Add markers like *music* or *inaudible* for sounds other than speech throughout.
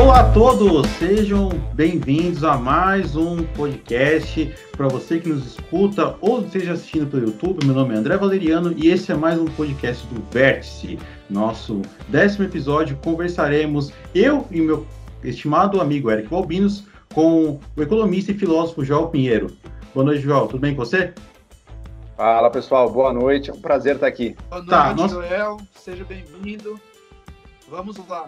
Olá a todos, sejam bem-vindos a mais um podcast para você que nos escuta ou esteja assistindo pelo YouTube. Meu nome é André Valeriano e esse é mais um podcast do Vértice. Nosso décimo episódio conversaremos eu e meu estimado amigo Eric Balbinos com o economista e filósofo João Pinheiro. Boa noite, João. Tudo bem com você? Fala pessoal, boa noite. É um prazer estar aqui. Boa tá, noite, tá, nós... Joel. Seja bem-vindo. Vamos lá.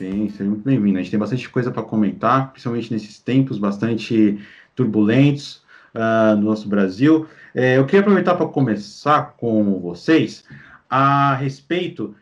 Sim, seja muito bem-vindo. A gente tem bastante coisa para comentar, principalmente nesses tempos bastante turbulentos uh, no nosso Brasil. É, eu queria aproveitar para começar com vocês a respeito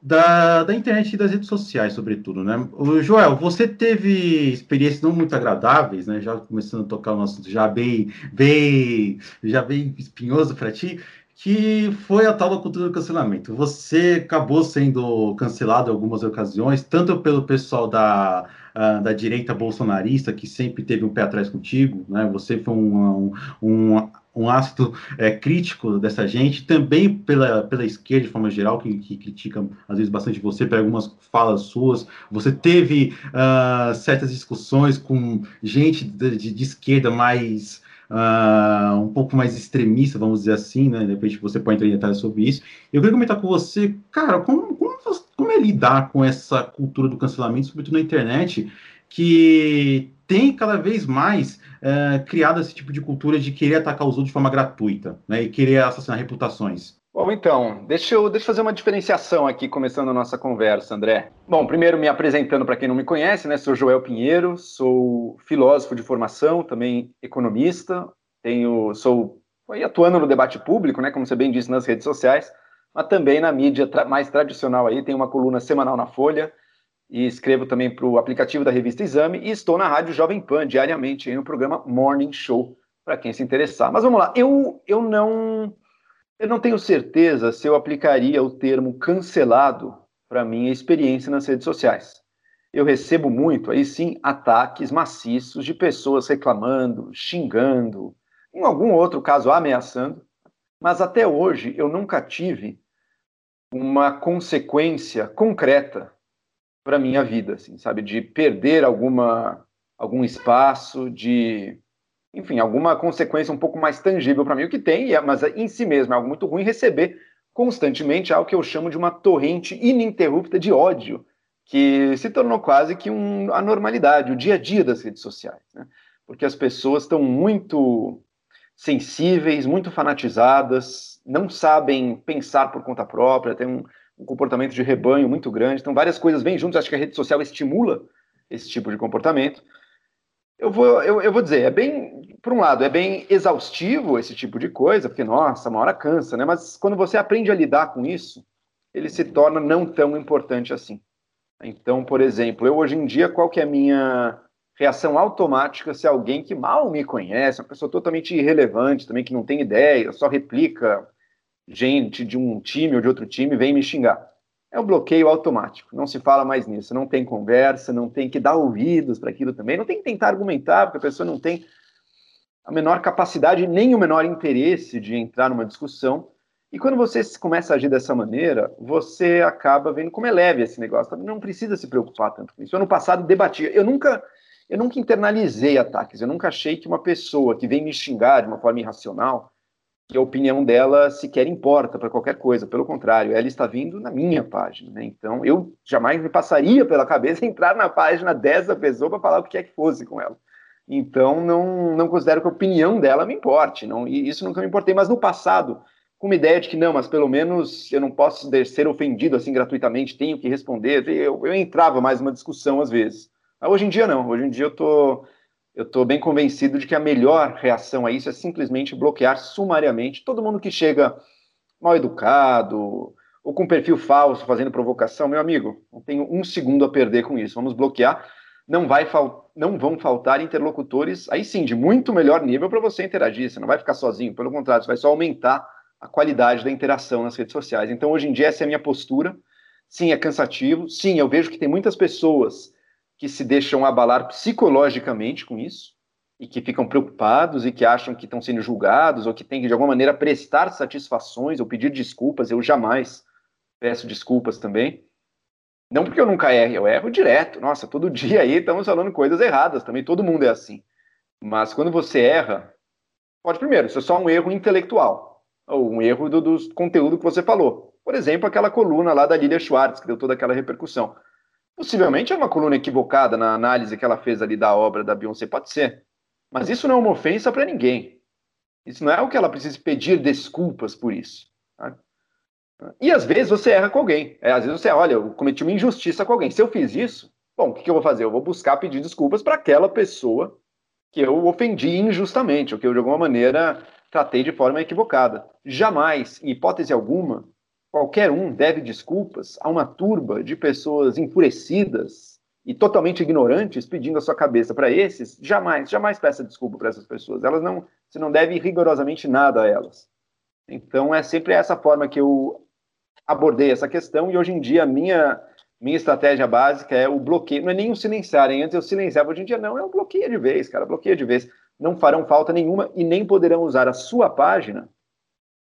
da, da internet e das redes sociais, sobretudo, né? O Joel, você teve experiências não muito agradáveis, né? Já começando a tocar o nosso já bem, bem, já bem espinhoso para ti, que foi a tal da cultura do cancelamento. Você acabou sendo cancelado em algumas ocasiões, tanto pelo pessoal da, uh, da direita bolsonarista, que sempre teve um pé atrás contigo, né? Você foi um, um, um um ácido é, crítico dessa gente, também pela, pela esquerda de forma geral, que, que critica às vezes bastante você, por algumas falas suas. Você teve uh, certas discussões com gente de, de, de esquerda mais. Uh, um pouco mais extremista, vamos dizer assim, né? De repente você pode entrar em detalhes sobre isso. Eu queria comentar com você, cara, como, como, como é lidar com essa cultura do cancelamento, sobretudo na internet, que tem cada vez mais é, criado esse tipo de cultura de querer atacar os outros de forma gratuita, né, e querer assassinar reputações. Bom, então, deixa eu, deixa eu fazer uma diferenciação aqui, começando a nossa conversa, André. Bom, primeiro me apresentando para quem não me conhece, né, sou Joel Pinheiro, sou filósofo de formação, também economista, tenho, sou atuando no debate público, né, como você bem disse, nas redes sociais, mas também na mídia tra mais tradicional aí, tenho uma coluna semanal na Folha, e escrevo também para o aplicativo da revista Exame e estou na Rádio Jovem Pan diariamente no programa Morning Show, para quem se interessar. Mas vamos lá, eu, eu não eu não tenho certeza se eu aplicaria o termo cancelado para minha experiência nas redes sociais. Eu recebo muito, aí sim, ataques maciços de pessoas reclamando, xingando, em algum outro caso ameaçando, mas até hoje eu nunca tive uma consequência concreta para minha vida, assim, sabe, de perder alguma algum espaço, de enfim, alguma consequência um pouco mais tangível para mim, o que tem, é, mas em si mesmo é algo muito ruim receber constantemente algo que eu chamo de uma torrente ininterrupta de ódio, que se tornou quase que um, a normalidade, o dia a dia das redes sociais, né? porque as pessoas estão muito sensíveis, muito fanatizadas, não sabem pensar por conta própria, tem um, um comportamento de rebanho muito grande. Então, várias coisas vêm juntas. Acho que a rede social estimula esse tipo de comportamento. Eu vou, eu, eu vou dizer, é bem, por um lado, é bem exaustivo esse tipo de coisa, porque, nossa, uma hora cansa, né? Mas quando você aprende a lidar com isso, ele se torna não tão importante assim. Então, por exemplo, eu hoje em dia, qual que é a minha reação automática se alguém que mal me conhece, uma pessoa totalmente irrelevante, também que não tem ideia, só replica gente de um time ou de outro time vem me xingar. É o bloqueio automático, não se fala mais nisso, não tem conversa, não tem que dar ouvidos para aquilo também, não tem que tentar argumentar, porque a pessoa não tem a menor capacidade nem o menor interesse de entrar numa discussão. E quando você começa a agir dessa maneira, você acaba vendo como é leve esse negócio. Não precisa se preocupar tanto com isso. Ano passado debatia. Eu nunca, eu nunca internalizei ataques. Eu nunca achei que uma pessoa que vem me xingar de uma forma irracional que a opinião dela sequer importa para qualquer coisa, pelo contrário, ela está vindo na minha página, né? Então eu jamais me passaria pela cabeça *laughs* entrar na página dessa pessoa para falar o que quer que fosse com ela. Então não, não considero que a opinião dela me importe, não, e isso nunca me importei, mas no passado, com uma ideia de que não, mas pelo menos eu não posso ser ofendido assim gratuitamente, tenho que responder, eu, eu entrava mais numa discussão às vezes. Hoje em dia não, hoje em dia eu tô eu estou bem convencido de que a melhor reação a isso é simplesmente bloquear sumariamente todo mundo que chega mal educado ou com perfil falso, fazendo provocação. Meu amigo, não tenho um segundo a perder com isso. Vamos bloquear. Não, vai não vão faltar interlocutores, aí sim, de muito melhor nível para você interagir. Você não vai ficar sozinho, pelo contrário, você vai só aumentar a qualidade da interação nas redes sociais. Então, hoje em dia, essa é a minha postura. Sim, é cansativo. Sim, eu vejo que tem muitas pessoas que se deixam abalar psicologicamente com isso e que ficam preocupados e que acham que estão sendo julgados ou que têm que, de alguma maneira, prestar satisfações ou pedir desculpas. Eu jamais peço desculpas também. Não porque eu nunca erro, eu erro direto. Nossa, todo dia aí estamos falando coisas erradas, também todo mundo é assim. Mas quando você erra, pode primeiro, isso é só um erro intelectual, ou um erro do, do conteúdo que você falou. Por exemplo, aquela coluna lá da Lilia Schwartz, que deu toda aquela repercussão. Possivelmente é uma coluna equivocada na análise que ela fez ali da obra da Beyoncé, pode ser. Mas isso não é uma ofensa para ninguém. Isso não é o que ela precisa pedir desculpas por isso. Tá? E às vezes você erra com alguém. É, às vezes você, olha, eu cometi uma injustiça com alguém. Se eu fiz isso, bom, o que, que eu vou fazer? Eu vou buscar pedir desculpas para aquela pessoa que eu ofendi injustamente, ou que eu de alguma maneira tratei de forma equivocada. Jamais, em hipótese alguma, qualquer um deve desculpas a uma turba de pessoas enfurecidas e totalmente ignorantes pedindo a sua cabeça para esses, jamais, jamais peça desculpa para essas pessoas. Elas não, você não deve rigorosamente nada a elas. Então é sempre essa forma que eu abordei essa questão e hoje em dia a minha minha estratégia básica é o bloqueio, não é nem o silenciar, hein? antes eu silenciava, hoje em dia não, é o bloqueio de vez, cara, bloqueio de vez. Não farão falta nenhuma e nem poderão usar a sua página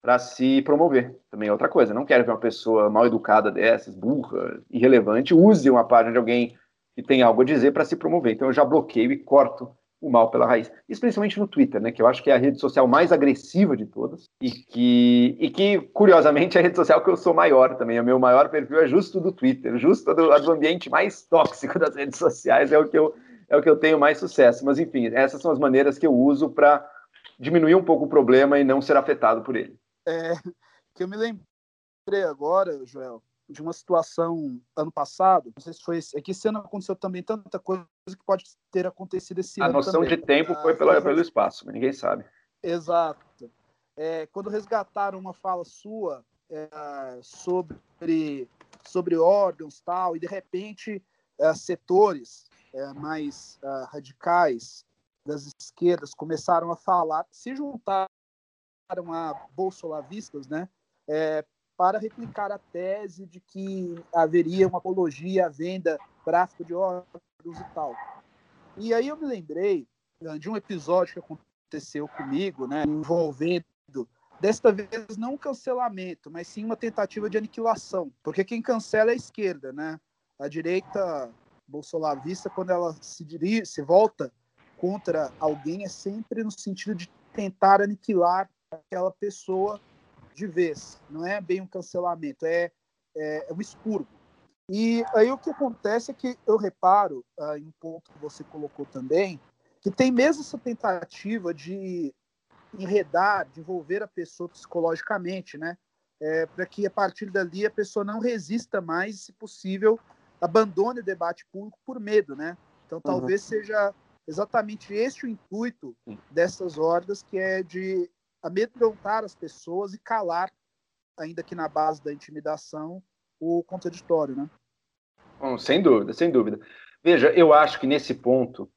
para se promover. Também é outra coisa. Não quero ver uma pessoa mal educada dessas, burra, irrelevante, use uma página de alguém que tem algo a dizer para se promover. Então eu já bloqueio e corto o mal pela raiz. Isso principalmente no Twitter, né? Que eu acho que é a rede social mais agressiva de todas e que, e que curiosamente, é a rede social que eu sou maior também. O meu maior perfil é justo do Twitter, justo do, do ambiente mais tóxico das redes sociais. É o que eu é o que eu tenho mais sucesso. Mas enfim, essas são as maneiras que eu uso para diminuir um pouco o problema e não ser afetado por ele. É, que eu me lembrei agora, Joel, de uma situação ano passado, não sei se foi esse, é que esse ano aconteceu também tanta coisa que pode ter acontecido esse a ano. A noção também. de tempo foi ah, pelo, espaço, ninguém sabe. Exato. É, quando resgataram uma fala sua é, sobre, sobre órgãos tal, e de repente é, setores é, mais é, radicais das esquerdas começaram a falar, se juntar a bolsolavistas, né, é, para replicar a tese de que haveria uma apologia à venda, tráfico de órgãos e tal. E aí eu me lembrei de um episódio que aconteceu comigo, né, envolvendo desta vez não um cancelamento, mas sim uma tentativa de aniquilação, porque quem cancela é a esquerda, né? A direita bolsolavista, quando ela se dirige, se volta contra alguém, é sempre no sentido de tentar aniquilar aquela pessoa de vez. Não é bem um cancelamento, é, é, é um expurgo. E aí o que acontece é que eu reparo, ah, em um ponto que você colocou também, que tem mesmo essa tentativa de enredar, de envolver a pessoa psicologicamente, né? É, para que a partir dali a pessoa não resista mais, se possível, abandone o debate público por medo, né? Então talvez uhum. seja exatamente este o intuito dessas hordas, que é de amedrontar as pessoas e calar, ainda que na base da intimidação, o contraditório, né? Bom, sem dúvida, sem dúvida. Veja, eu acho que nesse ponto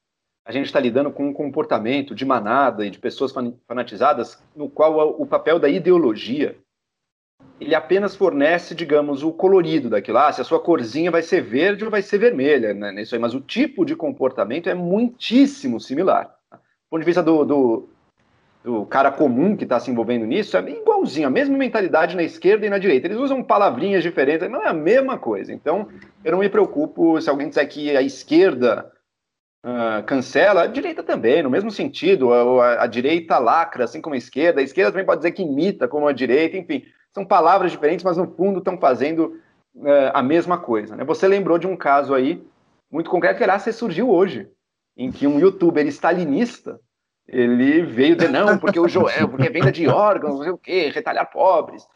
a gente está lidando com um comportamento de manada e de pessoas fanatizadas no qual o papel da ideologia ele apenas fornece, digamos, o colorido daquilo. Ah, se a sua corzinha vai ser verde ou vai ser vermelha, né? Isso aí. Mas o tipo de comportamento é muitíssimo similar. Do ponto de vista do, do, do cara comum que está se envolvendo nisso, é igualzinho, a mesma mentalidade na esquerda e na direita. Eles usam palavrinhas diferentes, não é a mesma coisa. Então, eu não me preocupo se alguém disser que a esquerda uh, cancela, a direita também, no mesmo sentido. A, a, a, direita lacra, assim como a esquerda. A esquerda também pode dizer que imita como a direita, enfim. São palavras diferentes, mas no fundo estão fazendo uh, a mesma coisa. Né? Você lembrou de um caso aí muito concreto que, aliás, surgiu hoje, em que um youtuber stalinista ele veio dizer, não, porque o Joel, porque é venda de órgãos, não sei o quê, retalhar pobres.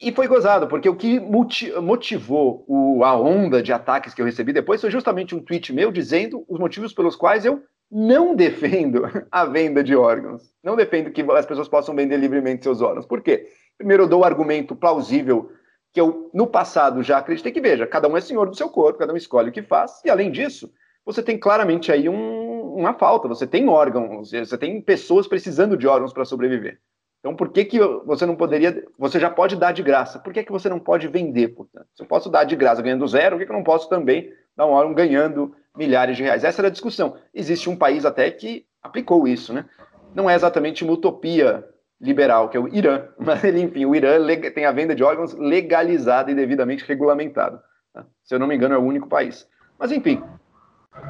E foi gozado, porque o que motivou o, a onda de ataques que eu recebi depois foi justamente um tweet meu dizendo os motivos pelos quais eu não defendo a venda de órgãos. Não defendo que as pessoas possam vender livremente seus órgãos. Por quê? Primeiro, eu dou o argumento plausível que eu, no passado, já acreditei que, veja, cada um é senhor do seu corpo, cada um escolhe o que faz, e além disso, você tem claramente aí um, uma falta, você tem órgãos, você tem pessoas precisando de órgãos para sobreviver. Então, por que, que você não poderia. Você já pode dar de graça, por que, que você não pode vender, portanto? Se eu posso dar de graça ganhando zero, por que, que eu não posso também dar um órgão ganhando milhares de reais? Essa era a discussão. Existe um país até que aplicou isso, né? Não é exatamente uma utopia liberal, que é o Irã, *laughs* mas enfim, o Irã tem a venda de órgãos legalizada e devidamente regulamentada. Tá? Se eu não me engano, é o único país. Mas, enfim.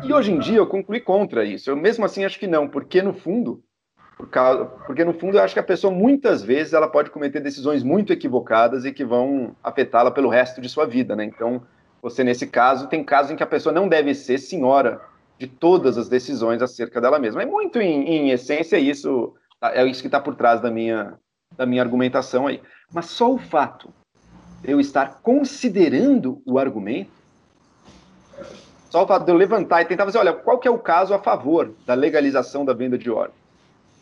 E hoje em dia eu concluí contra isso. Eu mesmo assim acho que não, porque no fundo, por causa, porque no fundo eu acho que a pessoa muitas vezes ela pode cometer decisões muito equivocadas e que vão afetá-la pelo resto de sua vida, né? Então, você nesse caso tem casos em que a pessoa não deve ser senhora de todas as decisões acerca dela mesma. É muito em, em essência isso, tá, é isso que está por trás da minha da minha argumentação aí. Mas só o fato de eu estar considerando o argumento só o fato de eu levantar e tentar fazer, olha, qual que é o caso a favor da legalização da venda de órgãos?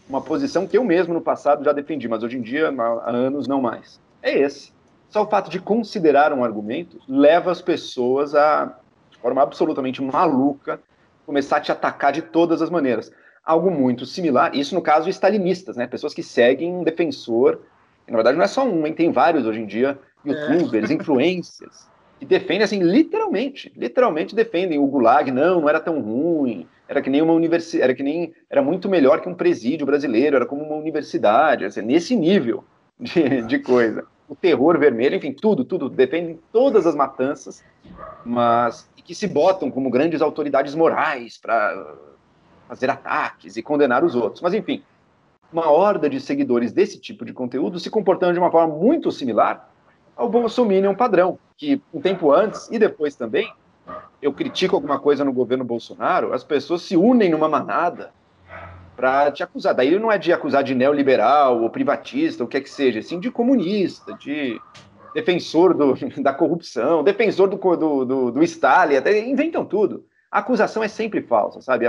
Uma posição que eu mesmo no passado já defendi, mas hoje em dia, há anos, não mais. É esse. Só o fato de considerar um argumento leva as pessoas a, de forma absolutamente maluca, começar a te atacar de todas as maneiras. Algo muito similar, isso no caso stalinistas, né? Pessoas que seguem um defensor, na verdade não é só um, hein? tem vários hoje em dia, youtubers, é. *laughs* influencers, que defendem, assim, literalmente, literalmente defendem. O Gulag, não, não era tão ruim, era que nem uma universidade, era que nem, era muito melhor que um presídio brasileiro, era como uma universidade, assim, nesse nível de, de coisa. O terror vermelho, enfim, tudo, tudo, defendem todas as matanças, mas que se botam como grandes autoridades morais para fazer ataques e condenar os outros. Mas, enfim, uma horda de seguidores desse tipo de conteúdo se comportando de uma forma muito similar ao Bolsominion padrão, que um tempo antes e depois também, eu critico alguma coisa no governo Bolsonaro, as pessoas se unem numa manada para te acusar. Daí não é de acusar de neoliberal ou privatista, o que é que seja, sim de comunista, de defensor do, *laughs* da corrupção, defensor do, do, do, do Stalin, até inventam tudo. A acusação é sempre falsa, sabe?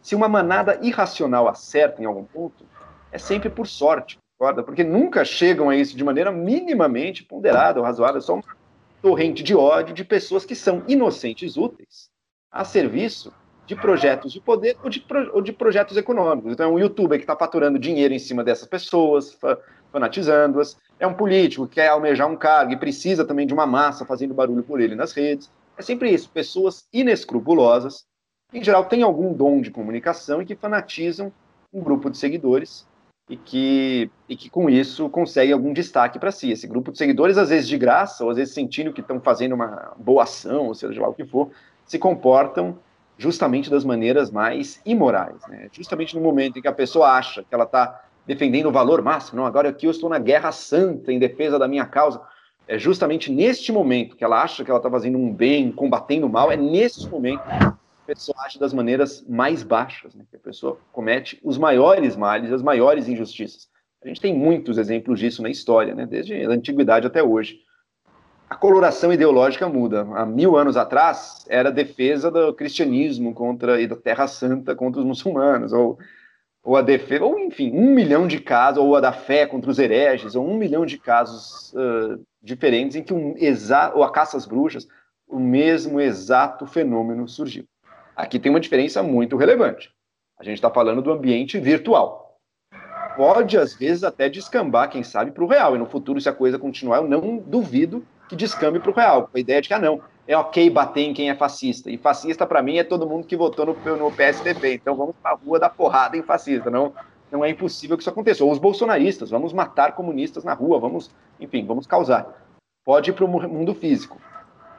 Se uma manada irracional acerta em algum ponto, é sempre por sorte concorda? Porque nunca chegam a isso de maneira minimamente ponderada ou razoável, só uma torrente de ódio de pessoas que são inocentes úteis a serviço de projetos de poder ou de, pro, ou de projetos econômicos. Então, é um youtuber que está faturando dinheiro em cima dessas pessoas, fanatizando-as. É um político que quer almejar um cargo e precisa também de uma massa fazendo barulho por ele nas redes. É sempre isso, pessoas inescrupulosas, que, em geral têm algum dom de comunicação e que fanatizam um grupo de seguidores e que, e que com isso consegue algum destaque para si. Esse grupo de seguidores, às vezes de graça, ou às vezes sentindo que estão fazendo uma boa ação, ou seja lá o que for, se comportam justamente das maneiras mais imorais. Né? Justamente no momento em que a pessoa acha que ela está defendendo o valor máximo, não, agora aqui eu estou na guerra santa em defesa da minha causa. É justamente neste momento que ela acha que ela está fazendo um bem, combatendo o mal, é nesse momento pessoa age das maneiras mais baixas, né? que a pessoa comete os maiores males, as maiores injustiças. A gente tem muitos exemplos disso na história, né? desde a antiguidade até hoje. A coloração ideológica muda. Há mil anos atrás, era defesa do cristianismo contra e da Terra Santa contra os muçulmanos, ou, ou a defesa, ou enfim, um milhão de casos, ou a da fé contra os hereges, ou um milhão de casos uh, diferentes em que um exa ou a caça às bruxas, o mesmo exato fenômeno surgiu. Aqui tem uma diferença muito relevante. A gente está falando do ambiente virtual. Pode, às vezes, até descambar, quem sabe, para o real. E no futuro, se a coisa continuar, eu não duvido que descambe para o real. Com a ideia de que, ah, não, é ok bater em quem é fascista. E fascista, para mim, é todo mundo que votou no, no PSDB. Então vamos para a rua dar porrada em fascista. Não, não é impossível que isso aconteça. Ou os bolsonaristas, vamos matar comunistas na rua, vamos, enfim, vamos causar. Pode ir para o mundo físico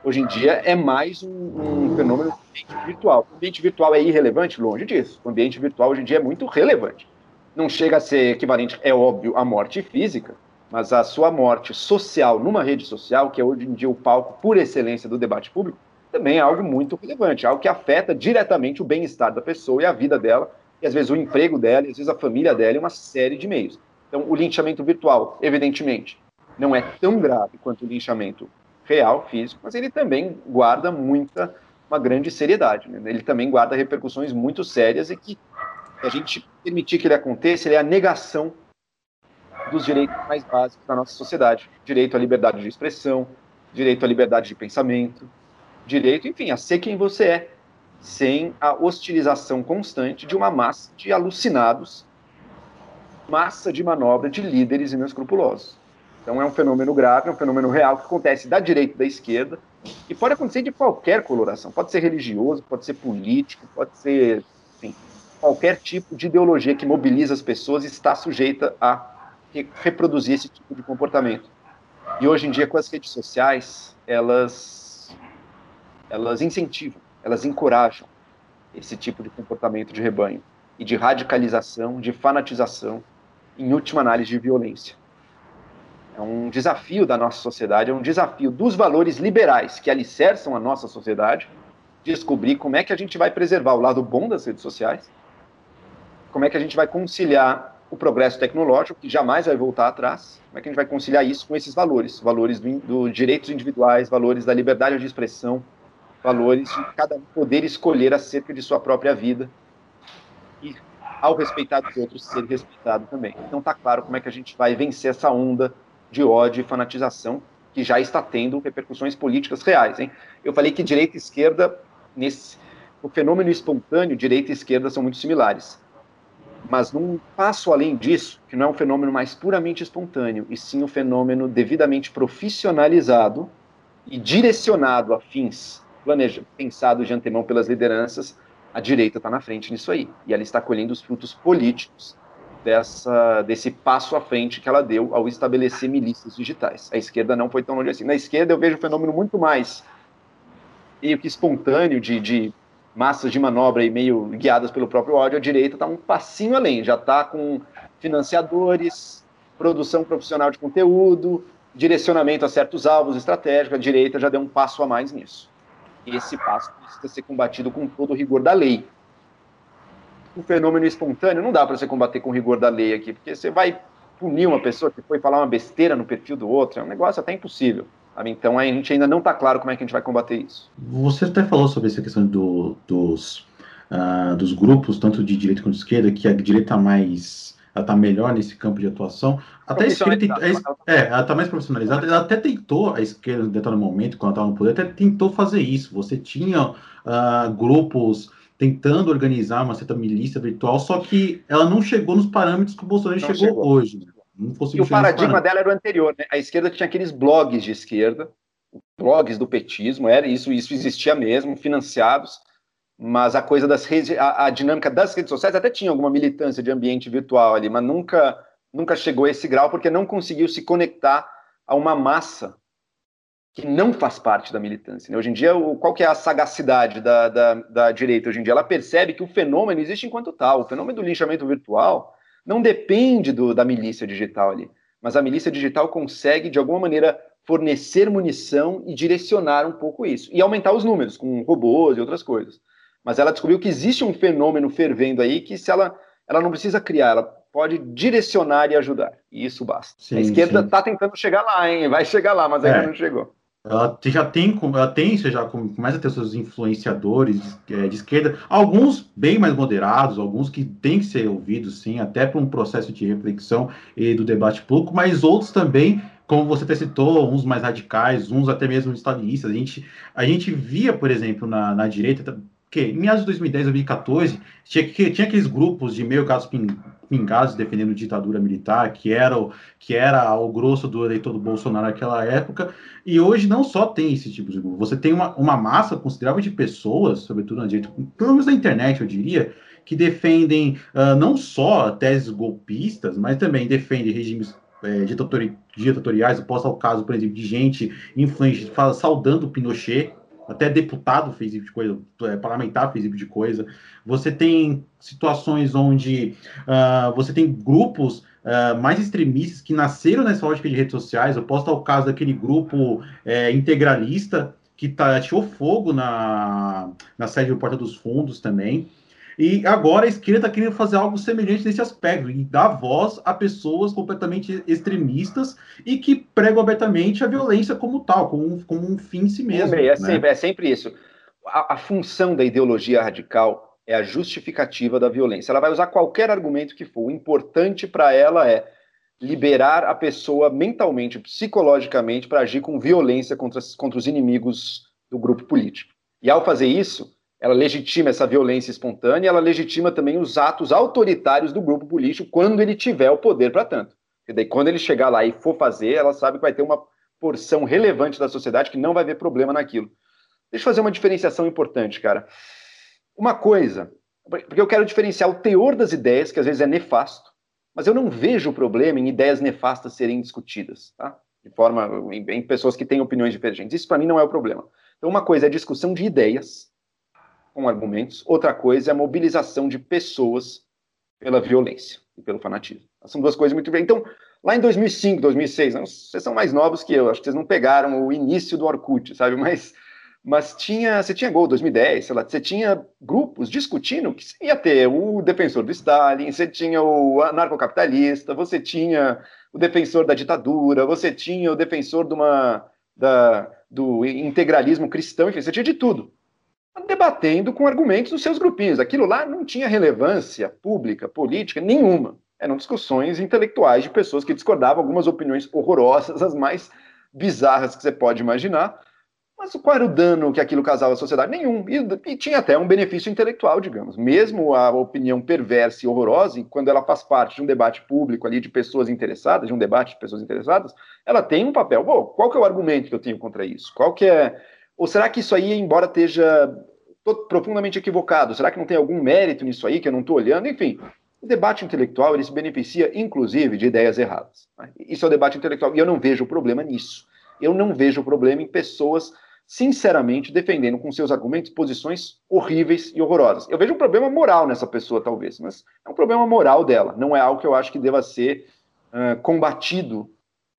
hoje em dia é mais um, um fenômeno ambiente virtual. O ambiente virtual é irrelevante? Longe disso. O ambiente virtual hoje em dia é muito relevante. Não chega a ser equivalente, é óbvio, à morte física, mas a sua morte social numa rede social, que é hoje em dia o palco por excelência do debate público, também é algo muito relevante, algo que afeta diretamente o bem-estar da pessoa e a vida dela, e às vezes o emprego dela, e às vezes a família dela, e uma série de meios. Então, o linchamento virtual, evidentemente, não é tão grave quanto o linchamento real, físico, mas ele também guarda muita, uma grande seriedade. Né? Ele também guarda repercussões muito sérias e que a gente permitir que ele aconteça, ele é a negação dos direitos mais básicos da nossa sociedade. Direito à liberdade de expressão, direito à liberdade de pensamento, direito, enfim, a ser quem você é, sem a hostilização constante de uma massa de alucinados, massa de manobra de líderes inescrupulosos. Então é um fenômeno grave, é um fenômeno real que acontece da direita e da esquerda e pode acontecer de qualquer coloração. Pode ser religioso, pode ser político, pode ser enfim, qualquer tipo de ideologia que mobiliza as pessoas está sujeita a reproduzir esse tipo de comportamento. E hoje em dia com as redes sociais, elas elas incentivam, elas encorajam esse tipo de comportamento de rebanho e de radicalização, de fanatização, em última análise de violência. É um desafio da nossa sociedade, é um desafio dos valores liberais que alicerçam a nossa sociedade, descobrir como é que a gente vai preservar o lado bom das redes sociais, como é que a gente vai conciliar o progresso tecnológico, que jamais vai voltar atrás, como é que a gente vai conciliar isso com esses valores, valores dos do direitos individuais, valores da liberdade de expressão, valores de cada um poder escolher acerca de sua própria vida e, ao respeitar os outros, ser respeitado também. Então está claro como é que a gente vai vencer essa onda de ódio e fanatização que já está tendo repercussões políticas reais. Hein? Eu falei que direita e esquerda, nesse, o fenômeno espontâneo, direita e esquerda são muito similares. Mas num passo além disso, que não é um fenômeno mais puramente espontâneo, e sim um fenômeno devidamente profissionalizado e direcionado a fins planejados, pensados de antemão pelas lideranças, a direita está na frente nisso aí. E ela está colhendo os frutos políticos dessa, desse passo à frente que ela deu ao estabelecer milícias digitais. A esquerda não foi tão longe assim. Na esquerda eu vejo um fenômeno muito mais meio que espontâneo de, de massas de manobra e meio guiadas pelo próprio ódio. A direita está um passinho além, já está com financiadores, produção profissional de conteúdo, direcionamento a certos alvos estratégicos. A direita já deu um passo a mais nisso. Esse passo precisa ser combatido com todo o rigor da lei o fenômeno espontâneo não dá para você combater com rigor da lei aqui, porque você vai punir uma pessoa que foi falar uma besteira no perfil do outro, é um negócio até impossível. Então a gente ainda não está claro como é que a gente vai combater isso. Você até falou sobre essa questão do, dos, uh, dos grupos, tanto de direita quanto de esquerda, que a direita mais está melhor nesse campo de atuação. Até a esquerda é, ela está mais profissionalizada. Ela até tentou, a esquerda, em determinado momento, quando ela estava no poder, até tentou fazer isso. Você tinha uh, grupos tentando organizar uma certa milícia virtual, só que ela não chegou nos parâmetros que o Bolsonaro chegou, chegou, hoje. Né? Não e o paradigma dela era o anterior, né? A esquerda tinha aqueles blogs de esquerda, blogs do petismo, era isso, isso existia mesmo, financiados, mas a coisa das redes, a, a dinâmica das redes sociais até tinha alguma militância de ambiente virtual ali, mas nunca, nunca chegou a esse grau porque não conseguiu se conectar a uma massa que não faz parte da militância. Né? Hoje em dia, o, qual que é a sagacidade da, da, da, direita hoje em dia? Ela percebe que o fenômeno existe enquanto tal. O fenômeno do linchamento virtual não depende do, da milícia digital ali, mas a milícia digital consegue, de alguma maneira, fornecer munição e direcionar um pouco isso. E aumentar os números, com robôs e outras coisas. Mas ela descobriu que existe um fenômeno fervendo aí que se ela, ela não precisa criar, ela pode direcionar e ajudar. E isso basta. Sim, a esquerda está tentando chegar lá, hein? Vai chegar lá, mas ainda é. não chegou ela já tem, ela tem, você já começa a ter seus influenciadores de, é, de, esquerda, alguns bem mais moderados, alguns que têm que ser ouvidos, sim, até para um processo de reflexão e do debate público, mas outros também, como você até citou, uns mais radicais, uns até mesmo estalinistas. A gente, a gente via, por exemplo, na, na direita, em meados de 2010, 2014, tinha, que, tinha aqueles grupos de meio casos pingados defendendo ditadura militar, que era, o, que era o grosso do eleitor do Bolsonaro naquela época, e hoje não só tem esse tipo de grupo, você tem uma, uma massa considerável de pessoas, sobretudo na direita, pelo menos na internet, eu diria, que defendem uh, não só teses golpistas, mas também defendem regimes é, ditatoriais. Eu posso dar o caso, por exemplo, de gente influente saudando Pinochet, até deputado fez tipo de coisa, é, parlamentar fez tipo de coisa. Você tem situações onde uh, você tem grupos uh, mais extremistas que nasceram nessa lógica de redes sociais. Eu posso dar o caso daquele grupo é, integralista que tá, tirou fogo na, na sede do Porta dos Fundos também. E agora a esquerda está querendo fazer algo semelhante nesse aspecto, e dar voz a pessoas completamente extremistas e que pregam abertamente a violência como tal, como um, como um fim em si mesmo. É, é, né? sempre, é sempre isso. A, a função da ideologia radical é a justificativa da violência. Ela vai usar qualquer argumento que for. O importante para ela é liberar a pessoa mentalmente, psicologicamente, para agir com violência contra, contra os inimigos do grupo político. E ao fazer isso, ela legitima essa violência espontânea, ela legitima também os atos autoritários do grupo político quando ele tiver o poder para tanto. E daí, quando ele chegar lá e for fazer, ela sabe que vai ter uma porção relevante da sociedade que não vai ver problema naquilo. Deixa eu fazer uma diferenciação importante, cara. Uma coisa, porque eu quero diferenciar o teor das ideias, que às vezes é nefasto, mas eu não vejo o problema em ideias nefastas serem discutidas, tá? De forma, em, em pessoas que têm opiniões diferentes. Isso para mim não é o problema. Então, uma coisa é a discussão de ideias com argumentos, outra coisa é a mobilização de pessoas pela violência e pelo fanatismo. São duas coisas muito diferentes. Então, lá em 2005, 2006, não, vocês são mais novos que eu, acho que vocês não pegaram o início do Orkut, sabe? *laughs* Mas, mas tinha, você tinha Gol 2010, sei lá, você tinha grupos discutindo que você ia ter o defensor do Stalin, você tinha o anarcocapitalista, você tinha o defensor da ditadura, você tinha o defensor de uma, da, do integralismo cristão, enfim, você tinha de tudo. Debatendo com argumentos nos seus grupinhos. Aquilo lá não tinha relevância pública, política, nenhuma. Eram discussões intelectuais de pessoas que discordavam algumas opiniões horrorosas, as mais bizarras que você pode imaginar. Mas qual era o dano que aquilo causava à sociedade? Nenhum. E, e, tinha até um benefício intelectual, digamos. Mesmo a opinião perversa e horrorosa, quando ela faz parte de um debate público ali de pessoas interessadas, de um debate de pessoas interessadas, ela tem um papel. Bom, qual que é o argumento que eu tenho contra isso? Qual que é... Ou será que isso aí, embora esteja profundamente equivocado, será que não tem algum mérito nisso aí que eu não estou olhando? Enfim, o debate intelectual ele se beneficia, inclusive, de ideias erradas. Né? Isso é o debate intelectual. E eu não vejo problema nisso. Eu não vejo problema em pessoas sinceramente defendendo com seus argumentos posições horríveis e horrorosas. Eu vejo um problema moral nessa pessoa, talvez, mas é um problema moral dela, não é algo que eu acho que deva ser uh, combatido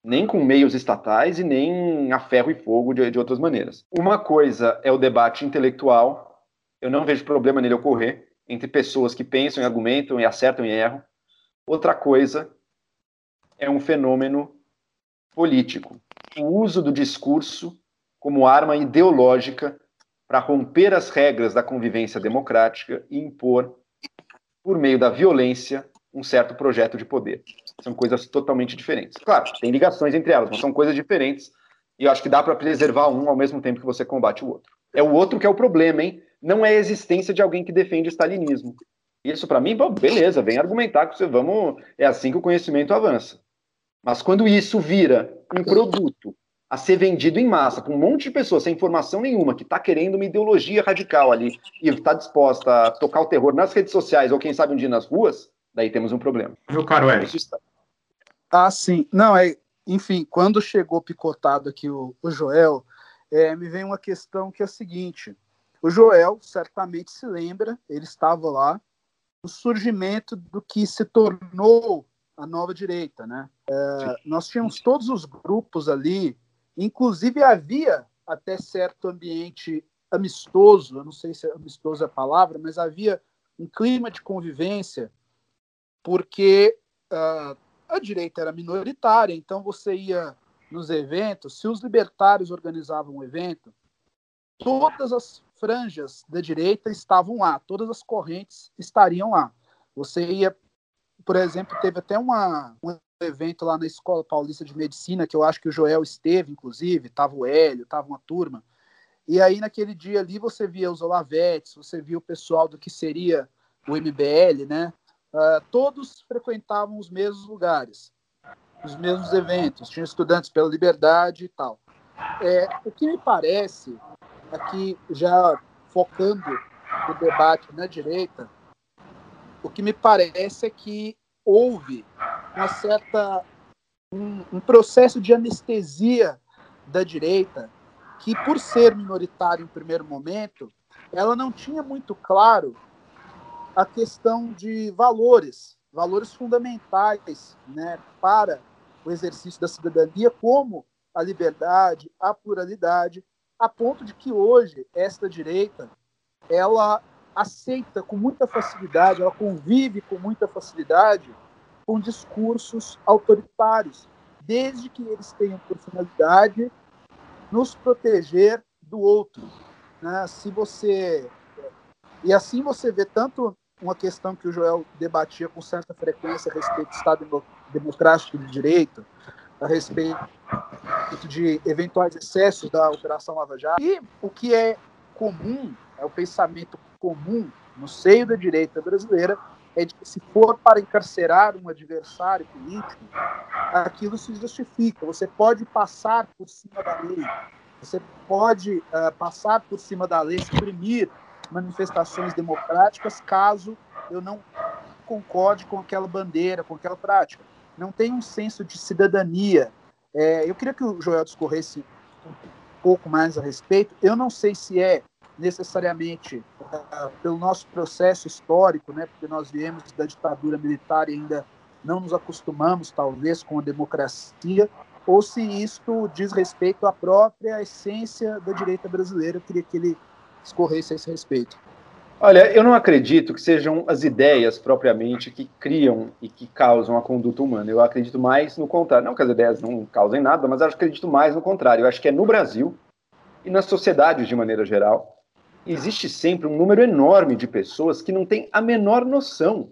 nem com meios estatais e nem a ferro e fogo de, de outras maneiras. Uma coisa é o debate intelectual, eu não vejo problema nele ocorrer entre pessoas que pensam e argumentam e acertam e erram. Outra coisa é um fenômeno político, o uso do discurso como arma ideológica para romper as regras da convivência democrática e impor, por meio da violência, um certo projeto de poder. São coisas totalmente diferentes. Claro, tem ligações entre elas, mas são coisas diferentes e eu acho que dá para preservar um ao mesmo tempo que você combate o outro. É o outro que é o problema, hein? Não é a existência de alguém que defende o stalinismo. Isso, para mim, beleza, vem argumentar que você vamos. É assim que o conhecimento avança. Mas quando isso vira um produto a ser vendido em massa para um monte de pessoas sem informação nenhuma, que está querendo uma ideologia radical ali e está disposta a tocar o terror nas redes sociais ou quem sabe um dia nas ruas, daí temos um problema. Meu caro Eric. Ah, sim. Não, é. Enfim, quando chegou picotado aqui o, o Joel, é, me vem uma questão que é a seguinte: o Joel certamente se lembra, ele estava lá, o surgimento do que se tornou a nova direita, né? É, nós tínhamos todos os grupos ali Inclusive, havia até certo ambiente amistoso, eu não sei se amistoso é a palavra, mas havia um clima de convivência, porque uh, a direita era minoritária, então você ia nos eventos, se os libertários organizavam um evento, todas as franjas da direita estavam lá, todas as correntes estariam lá. Você ia, por exemplo, teve até uma, um evento lá na Escola Paulista de Medicina, que eu acho que o Joel esteve, inclusive, tava o Hélio, tava uma turma. E aí, naquele dia ali, você via os Olavetes, você via o pessoal do que seria o MBL, né? Uh, todos frequentavam os mesmos lugares, os mesmos eventos, tinha estudantes pela liberdade e tal. É, o que me parece, aqui já focando o debate na direita, o que me parece é que houve uma certa um, um processo de anestesia da direita que, por ser minoritária em primeiro momento, ela não tinha muito claro a questão de valores, valores fundamentais né, para o exercício da cidadania, como a liberdade, a pluralidade, a ponto de que hoje esta direita ela aceita com muita facilidade, ela convive com muita facilidade com discursos autoritários, desde que eles tenham por finalidade nos proteger do outro. Né? Se você e assim você vê tanto uma questão que o Joel debatia com certa frequência a respeito do Estado democrático de direito, a respeito de eventuais excessos da Operação Lava Jato. E o que é comum, é o pensamento comum no seio da direita brasileira, é de que se for para encarcerar um adversário político, aquilo se justifica. Você pode passar por cima da lei, você pode uh, passar por cima da lei, suprimir manifestações democráticas caso eu não concorde com aquela bandeira, com aquela prática. Não tem um senso de cidadania. É, eu queria que o Joel discorresse pouco mais a respeito. Eu não sei se é necessariamente uh, pelo nosso processo histórico, né, porque nós viemos da ditadura militar e ainda não nos acostumamos, talvez, com a democracia, ou se isto diz respeito à própria essência da direita brasileira. Eu queria que ele escorresse a esse respeito. Olha, eu não acredito que sejam as ideias propriamente que criam e que causam a conduta humana. Eu acredito mais no contrário. Não que as ideias não causem nada, mas eu acredito mais no contrário. Eu acho que é no Brasil e nas sociedades de maneira geral. Existe sempre um número enorme de pessoas que não têm a menor noção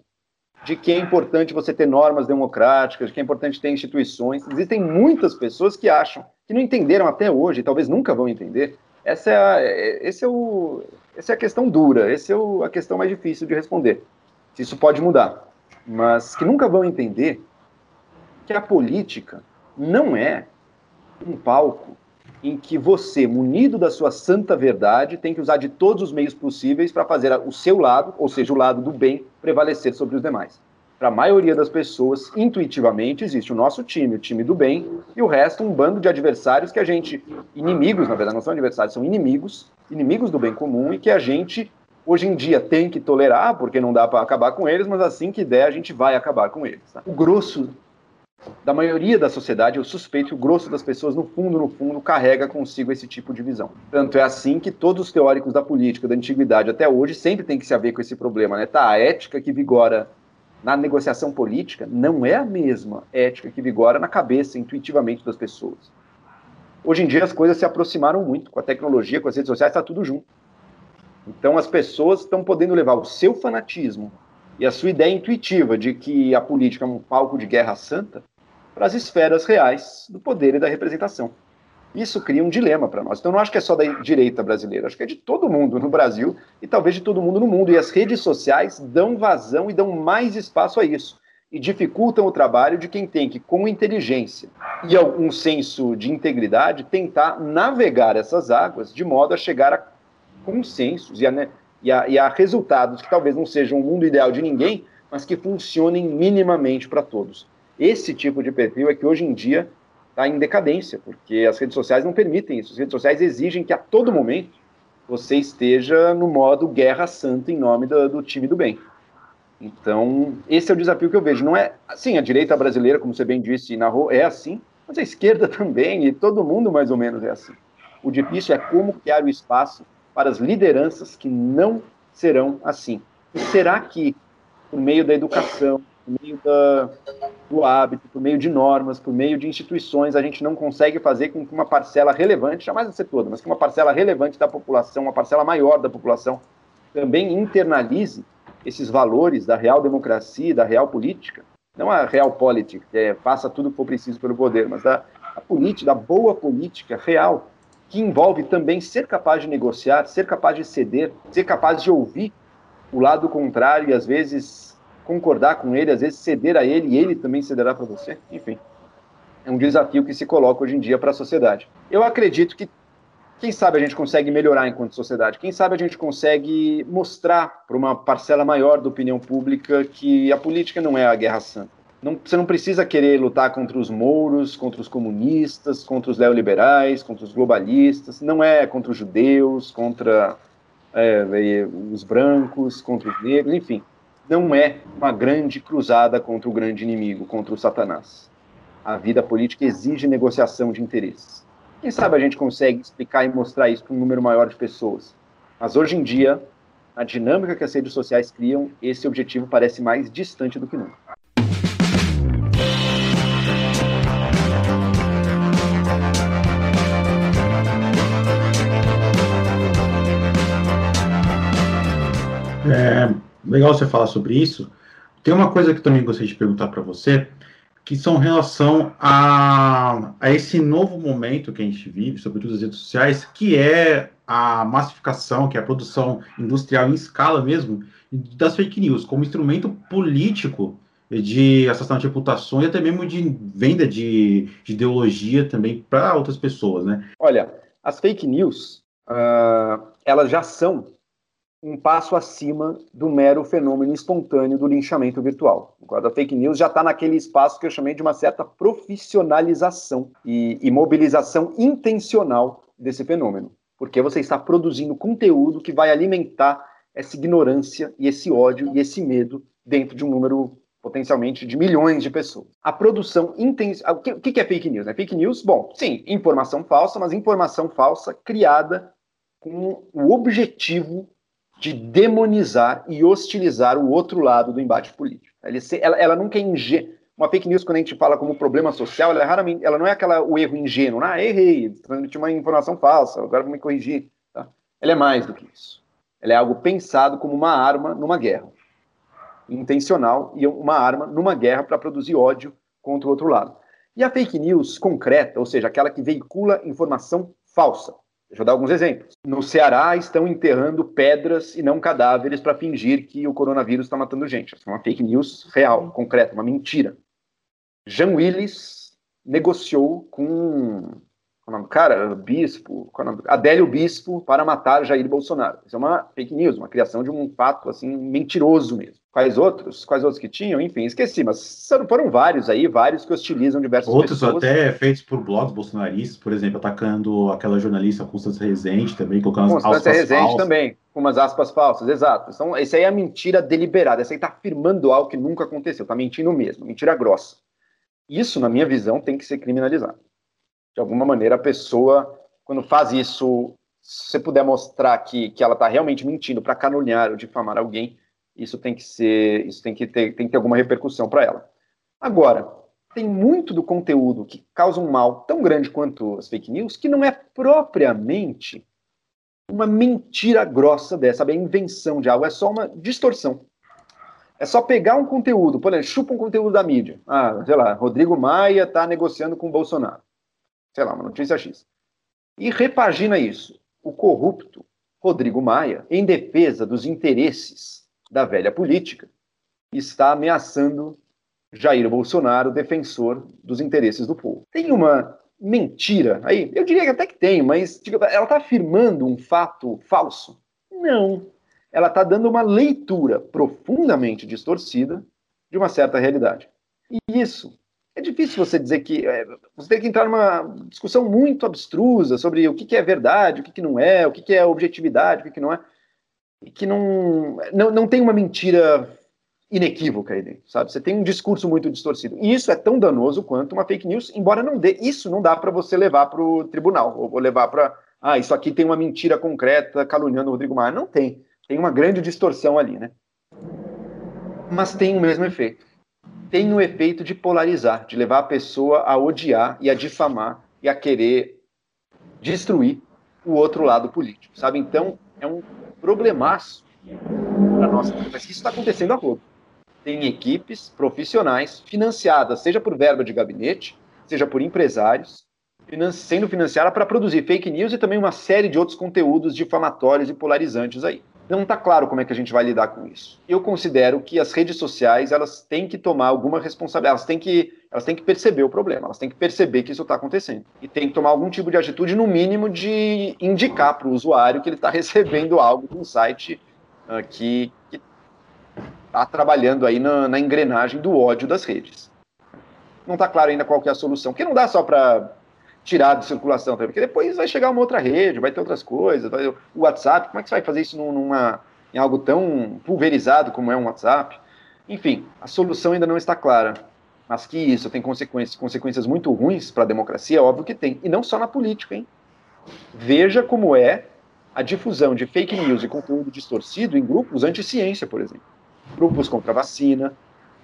de que é importante você ter normas democráticas, de que é importante ter instituições. Existem muitas pessoas que acham, que não entenderam até hoje, e talvez nunca vão entender. Essa é a, é, esse é o, essa é a questão dura, essa é o, a questão mais difícil de responder. Se isso pode mudar. Mas que nunca vão entender que a política não é um palco em que você, munido da sua santa verdade, tem que usar de todos os meios possíveis para fazer o seu lado, ou seja, o lado do bem, prevalecer sobre os demais. Para a maioria das pessoas, intuitivamente, existe o nosso time, o time do bem, e o resto, um bando de adversários que a gente, inimigos, na verdade, não são adversários, são inimigos, inimigos do bem comum, e que a gente, hoje em dia, tem que tolerar, porque não dá para acabar com eles, mas assim que der, a gente vai acabar com eles. Tá? O grosso da maioria da sociedade, eu suspeito que o grosso das pessoas, no fundo, no fundo, carrega consigo esse tipo de visão. Tanto é assim que todos os teóricos da política, da antiguidade até hoje, sempre tem que se haver com esse problema, né? Tá, a ética que vigora na negociação política não é a mesma ética que vigora na cabeça, intuitivamente, das pessoas. Hoje em dia as coisas se aproximaram muito, com a tecnologia, com as redes sociais, está tudo junto. Então as pessoas estão podendo levar o seu fanatismo e a sua ideia intuitiva de que a política é um palco de guerra santa para as esferas reais do poder e da representação. Isso cria um dilema para nós. Então, não acho que é só da direita brasileira, acho que é de todo mundo no Brasil e talvez de todo mundo no mundo. E as redes sociais dão vazão e dão mais espaço a isso. E dificultam o trabalho de quem tem que, com inteligência e um senso de integridade, tentar navegar essas águas de modo a chegar a consensos e a, e a, e a resultados que talvez não sejam o mundo ideal de ninguém, mas que funcionem minimamente para todos. Esse tipo de perfil é que hoje em dia está em decadência, porque as redes sociais não permitem isso. As redes sociais exigem que a todo momento você esteja no modo guerra santa em nome do, do time do bem. Então, esse é o desafio que eu vejo. Não é assim, a direita brasileira, como você bem disse, narrou, é assim, mas a esquerda *laughs* também, e todo mundo mais ou menos é assim. O difícil é como criar o espaço para as lideranças que não serão assim. E será que, por meio da educação, por meio da, do hábito, por meio de normas, por meio de instituições, a gente não consegue fazer com que uma parcela relevante, jamais vai ser toda, mas que uma parcela relevante da população, uma parcela maior da população, também internalize esses valores da real democracia da real política, não a real política, que é, faça tudo o que for preciso pelo poder, mas da a política, da boa política real, que envolve também ser capaz de negociar, ser capaz de ceder, ser capaz de ouvir o lado contrário e às vezes concordar com ele, às vezes ceder a ele e ele também cederá para você. Enfim, é um desafio que se coloca hoje em dia para a sociedade. Eu acredito que, quem sabe, a gente consegue melhorar enquanto sociedade, quem sabe a gente consegue mostrar para uma parcela maior da opinião pública que a política não é a guerra santa. Não, você não precisa querer lutar contra os mouros, contra os comunistas, contra os neoliberais, contra os globalistas, não é contra os judeus, contra é, os brancos, contra os negros, enfim não é uma grande cruzada contra o grande inimigo, contra o Satanás. A vida política exige negociação de interesses. Quem sabe a gente consegue explicar e mostrar isso para um número maior de pessoas. Mas hoje em dia, a dinâmica que as redes sociais criam, esse objetivo parece mais distante do que nunca. É, legal você falar sobre isso. Tem uma coisa que também gostaria de perguntar para você, que são em relação a, a esse novo momento que a gente vive, sobretudo as redes sociais, que é a massificação, que é a produção industrial em escala mesmo, das fake news, como instrumento político de assassinato de reputação e até mesmo de venda de, de ideologia também para outras pessoas, né? Olha, as fake news, uh, elas já são um passo acima do mero fenômeno espontâneo do linchamento virtual. A fake news já está naquele espaço que eu chamei de uma certa profissionalização e, e mobilização intencional desse fenômeno, porque você está produzindo conteúdo que vai alimentar essa ignorância e esse ódio e esse medo dentro de um número potencialmente de milhões de pessoas. A produção intensa. O que é fake news? É fake news, bom, sim, informação falsa, mas informação falsa criada com o objetivo de demonizar e hostilizar o outro lado do embate político. Ela, ela nunca é ingênua. Uma fake news, quando a gente fala como problema social, ela, é raramente, ela não é aquela, o erro ingênuo. Ah, errei, transmiti uma informação falsa, agora vou me corrigir. Tá? Ela é mais do que isso. Ela é algo pensado como uma arma numa guerra. Intencional e uma arma numa guerra para produzir ódio contra o outro lado. E a fake news concreta, ou seja, aquela que veicula informação falsa, Deixa eu dar alguns exemplos. No Ceará estão enterrando pedras e não cadáveres para fingir que o coronavírus está matando gente. Isso é uma fake news real, concreta, uma mentira. Jean Willis negociou com o nome do cara? Bispo, Adélio Bispo para matar Jair Bolsonaro. Isso é uma fake news, uma criação de um fato assim mentiroso mesmo. Quais outros? Quais outros que tinham? Enfim, esqueci, mas foram vários aí, vários que hostilizam diversas outros pessoas. Outros até feitos por blogs bolsonaristas, por exemplo, atacando aquela jornalista Constância Rezende também, colocando as Constância aspas Rezende falsas. também, com umas aspas falsas, exato. Então, esse aí é a mentira deliberada, esse aí está afirmando algo que nunca aconteceu, está mentindo mesmo, mentira grossa. Isso, na minha visão, tem que ser criminalizado de alguma maneira, a pessoa, quando faz isso, se você puder mostrar que, que ela está realmente mentindo para caluniar ou difamar alguém, isso tem que ser, isso tem que ter, tem que ter alguma repercussão para ela. Agora, tem muito do conteúdo que causa um mal tão grande quanto as fake news que não é propriamente uma mentira grossa dessa, sabe? A invenção de algo, é só uma distorção. É só pegar um conteúdo, por exemplo, chupa um conteúdo da mídia. Ah, sei lá, Rodrigo Maia está negociando com o Bolsonaro sei lá, uma notícia X. E repagina isso. O corrupto Rodrigo Maia, em defesa dos interesses da velha política, está ameaçando Jair Bolsonaro, defensor dos interesses do povo. Tem uma mentira aí? Eu diria que até que tem, mas ela está afirmando um fato falso? Não. Ela está dando uma leitura profundamente distorcida de uma certa realidade. E isso é difícil você dizer que. É, você tem que entrar numa discussão muito abstrusa sobre o que, que é verdade, o que, que não é, o que, que é objetividade, o que, que não é. E que não, não, não tem uma mentira inequívoca aí dentro, sabe? Você tem um discurso muito distorcido. E isso é tão danoso quanto uma fake news, embora não dê. Isso não dá para você levar para o tribunal, ou levar para. Ah, isso aqui tem uma mentira concreta caluniando o Rodrigo Maia. Não tem. Tem uma grande distorção ali, né? Mas tem o mesmo efeito tem o efeito de polarizar, de levar a pessoa a odiar e a difamar e a querer destruir o outro lado político, sabe? Então, é um problemaço para nós. Mas isso está acontecendo a rodo. Tem equipes profissionais financiadas, seja por verba de gabinete, seja por empresários, sendo financiada para produzir fake news e também uma série de outros conteúdos difamatórios e polarizantes aí não está claro como é que a gente vai lidar com isso. Eu considero que as redes sociais elas têm que tomar alguma responsabilidade, elas têm que, elas têm que perceber o problema, elas têm que perceber que isso está acontecendo e tem que tomar algum tipo de atitude, no mínimo, de indicar para o usuário que ele está *laughs* recebendo algo de um site uh, que está trabalhando aí na, na engrenagem do ódio das redes. Não está claro ainda qual que é a solução, porque não dá só para tirar de circulação também, porque depois vai chegar uma outra rede, vai ter outras coisas, vai, o WhatsApp, como é que você vai fazer isso numa, em algo tão pulverizado como é um WhatsApp? Enfim, a solução ainda não está clara, mas que isso tem consequências, consequências muito ruins para a democracia, óbvio que tem, e não só na política, hein? Veja como é a difusão de fake news e conteúdo distorcido em grupos anti-ciência, por exemplo. Grupos contra a vacina,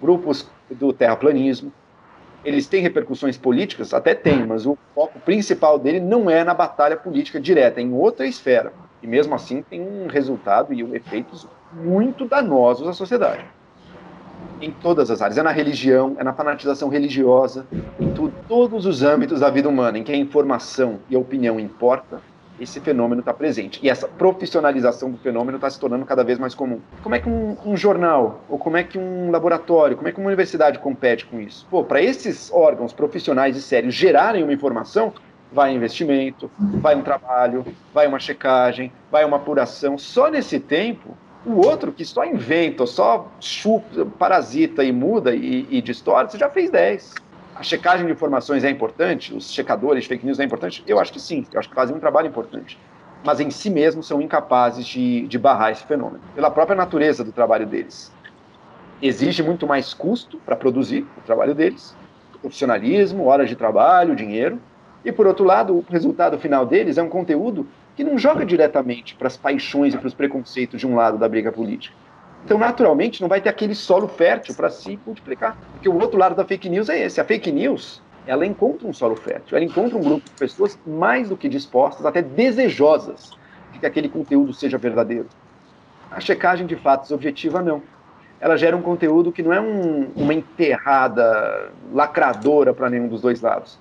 grupos do terraplanismo, eles têm repercussões políticas? Até tem, mas o foco principal dele não é na batalha política direta, é em outra esfera. E mesmo assim tem um resultado e efeitos muito danosos à sociedade. Em todas as áreas. É na religião, é na fanatização religiosa, em tu, todos os âmbitos da vida humana, em que a informação e a opinião importa, esse fenômeno está presente. E essa profissionalização do fenômeno está se tornando cada vez mais comum. Como é que um, um, jornal, ou como é que um laboratório, como é que uma universidade compete com isso? Pô, para esses órgãos profissionais e sérios gerarem uma informação, vai investimento, vai um trabalho, vai uma checagem, vai uma apuração. Só nesse tempo, o outro que só inventa, só chupa, parasita e muda e, e distorce, já fez 10. A checagem de informações é importante? Os checadores de fake news é importante? Eu acho que sim, eu acho que fazem um trabalho importante. Mas em si mesmos são incapazes de, de barrar esse fenômeno, pela própria natureza do trabalho deles. Exige muito mais custo para produzir o trabalho deles, profissionalismo, horas de trabalho, dinheiro, e por outro lado, o resultado final deles é um conteúdo que não joga diretamente para as paixões e para os preconceitos de um lado da briga política. Então, naturalmente, não vai ter aquele solo fértil para se multiplicar. Porque o outro lado da fake news é esse. A fake news, ela encontra um solo fértil, ela encontra um grupo de pessoas mais do que dispostas, até desejosas, de que aquele conteúdo seja verdadeiro. A checagem de fatos objetiva, não. Ela gera um conteúdo que não é um, uma enterrada lacradora para nenhum dos dois lados.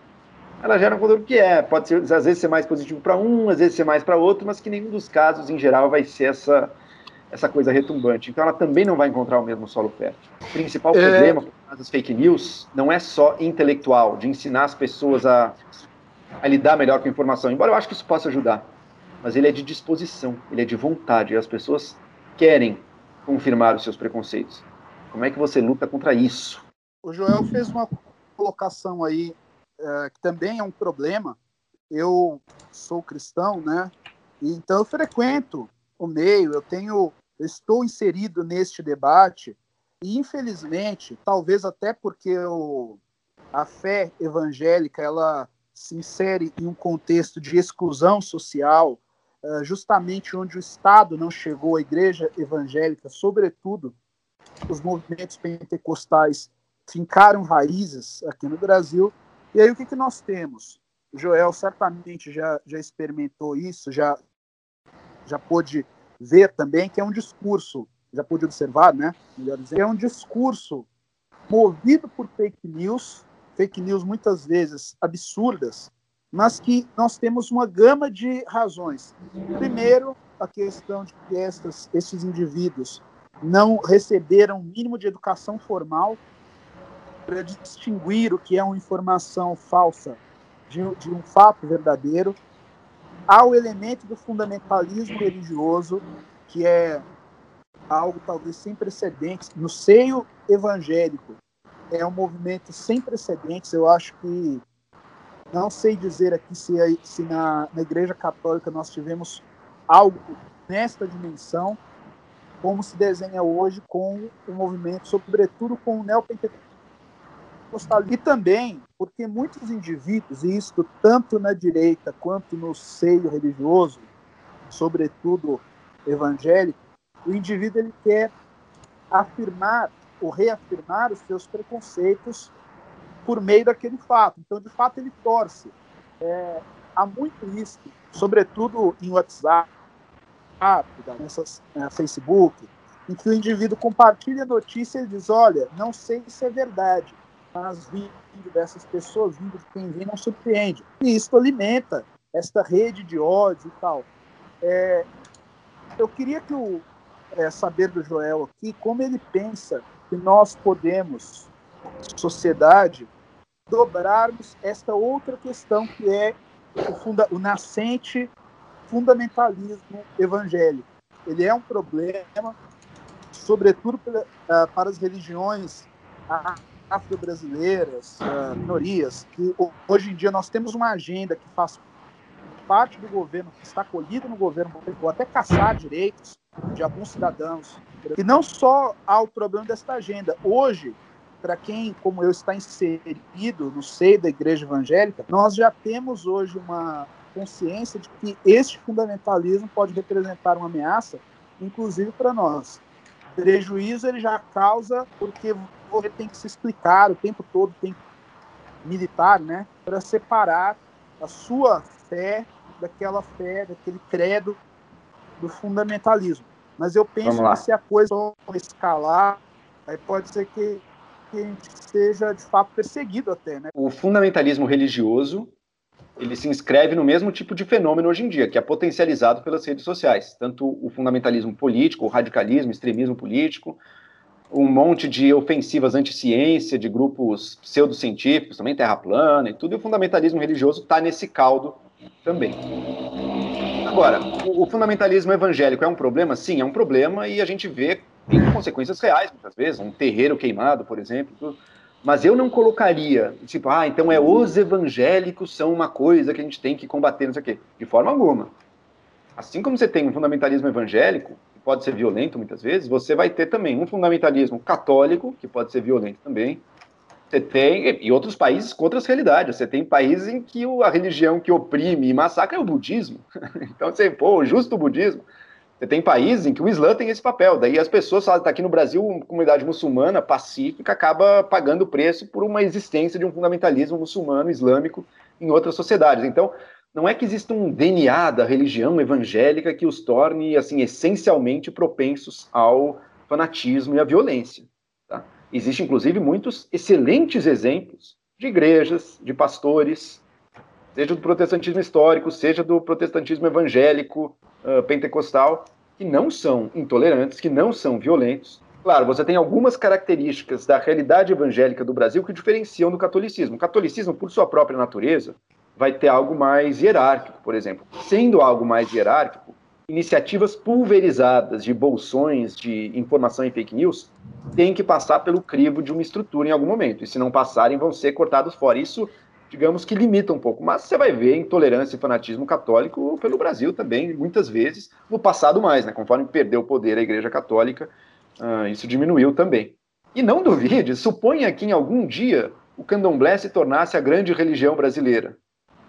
Ela gera um conteúdo que é, pode ser, às vezes ser mais positivo para um, às vezes ser mais para outro, mas que nenhum dos casos, em geral, vai ser essa, essa coisa retumbante. Então ela também não vai encontrar o mesmo solo fértil. O principal é... problema das fake news não é só intelectual, de ensinar as pessoas a, a lidar melhor com a informação, embora eu acho que isso possa ajudar. Mas ele é de disposição, ele é de vontade, e as pessoas querem confirmar os seus preconceitos. Como é que você luta contra isso? O Joel fez uma colocação aí é, que também é um problema. Eu sou cristão, né? Então eu frequento o meio, eu tenho eu estou inserido neste debate e infelizmente, talvez até porque o, a fé evangélica ela se insere em um contexto de exclusão social, uh, justamente onde o Estado não chegou, a igreja evangélica, sobretudo os movimentos pentecostais fincaram raízes aqui no Brasil. E aí o que, que nós temos? O Joel certamente já, já experimentou isso, já, já pôde ver também que é um discurso, já pude observar, né? Melhor dizer, é um discurso movido por fake news, fake news muitas vezes absurdas, mas que nós temos uma gama de razões. Primeiro, a questão de que estas, esses indivíduos não receberam o mínimo de educação formal para distinguir o que é uma informação falsa de, de um fato verdadeiro há o elemento do fundamentalismo religioso, que é algo talvez sem precedentes no seio evangélico. É um movimento sem precedentes. Eu acho que não sei dizer aqui se, se na, na Igreja Católica nós tivemos algo nesta dimensão, como se desenha hoje com o movimento, sobretudo com o neopentecostalismo e também porque muitos indivíduos, e isto tanto na direita quanto no seio religioso, sobretudo evangélico, o indivíduo ele quer afirmar ou reafirmar os seus preconceitos por meio daquele fato. Então, de fato, ele torce. É, há muito isso, sobretudo em WhatsApp, nessas, é, Facebook, em que o indivíduo compartilha a notícia e diz: Olha, não sei se é verdade, mas vindo dessas pessoas, vindo de quem vem, não surpreende. E isso alimenta esta rede de ódio e tal. É, eu queria que o, é, saber do Joel aqui como ele pensa que nós podemos, sociedade, dobrarmos esta outra questão que é o, funda o nascente fundamentalismo evangélico. Ele é um problema, sobretudo para, uh, para as religiões afro-brasileiras, uh, minorias, que hoje em dia nós temos uma agenda que faz parte do governo, que está colhida no governo, ou até caçar direitos de alguns cidadãos. E não só há o problema desta agenda. Hoje, para quem, como eu, está inserido no seio da igreja evangélica, nós já temos hoje uma consciência de que este fundamentalismo pode representar uma ameaça, inclusive para nós. Prejuízo ele já causa porque você tem que se explicar o tempo todo, tem militar, né, para separar a sua fé daquela fé, daquele credo do fundamentalismo. Mas eu penso que se a coisa escalar, aí pode ser que, que a gente seja de fato perseguido até, né? O fundamentalismo religioso ele se inscreve no mesmo tipo de fenômeno hoje em dia, que é potencializado pelas redes sociais. Tanto o fundamentalismo político, o radicalismo, extremismo político, um monte de ofensivas anti-ciência, de grupos pseudocientíficos, também terra plana e tudo, e o fundamentalismo religioso está nesse caldo também. Agora, o, fundamentalismo evangélico é um problema? Sim, é um problema, e a gente vê tem consequências reais, muitas vezes, um terreiro queimado, por exemplo. Mas eu não colocaria, tipo, ah, então é os evangélicos são uma coisa que a gente tem que combater, não sei o quê. De forma alguma. Assim como você tem um fundamentalismo evangélico, pode ser violento muitas vezes, você vai ter também um fundamentalismo católico, que pode ser violento também. Você tem, e outros países com outras realidades. Você tem países em que a religião que oprime e massacra é o budismo. *laughs* então você, pô, justo o budismo. Você tem países em que o Islã tem esse papel. Daí as pessoas falam, está aqui no Brasil, uma comunidade muçulmana pacífica acaba pagando o preço por uma existência de um fundamentalismo muçulmano, islâmico, em outras sociedades. Então, não é que exista um DNA da religião evangélica que os torne, assim, essencialmente propensos ao fanatismo e à violência. Tá? Existem, inclusive, muitos excelentes exemplos de igrejas, de pastores, seja do protestantismo histórico, seja do protestantismo evangélico, uh, pentecostal, que não são intolerantes, que não são violentos. Claro, você tem algumas características da realidade evangélica do Brasil que diferenciam do catolicismo. O catolicismo, por sua própria natureza, vai ter algo mais hierárquico, por exemplo. Sendo algo mais hierárquico, iniciativas pulverizadas de bolsões de informação e fake news têm que passar pelo crivo de uma estrutura em algum momento. E se não passarem, vão ser cortados fora. Isso digamos que limita um pouco. Mas você vai ver intolerância e fanatismo católico pelo Brasil também, muitas vezes, no passado mais, né? Conforme perdeu o poder a Igreja Católica, uh, isso diminuiu também. E não duvide, suponha que em algum dia o candomblé se tornasse a grande religião brasileira.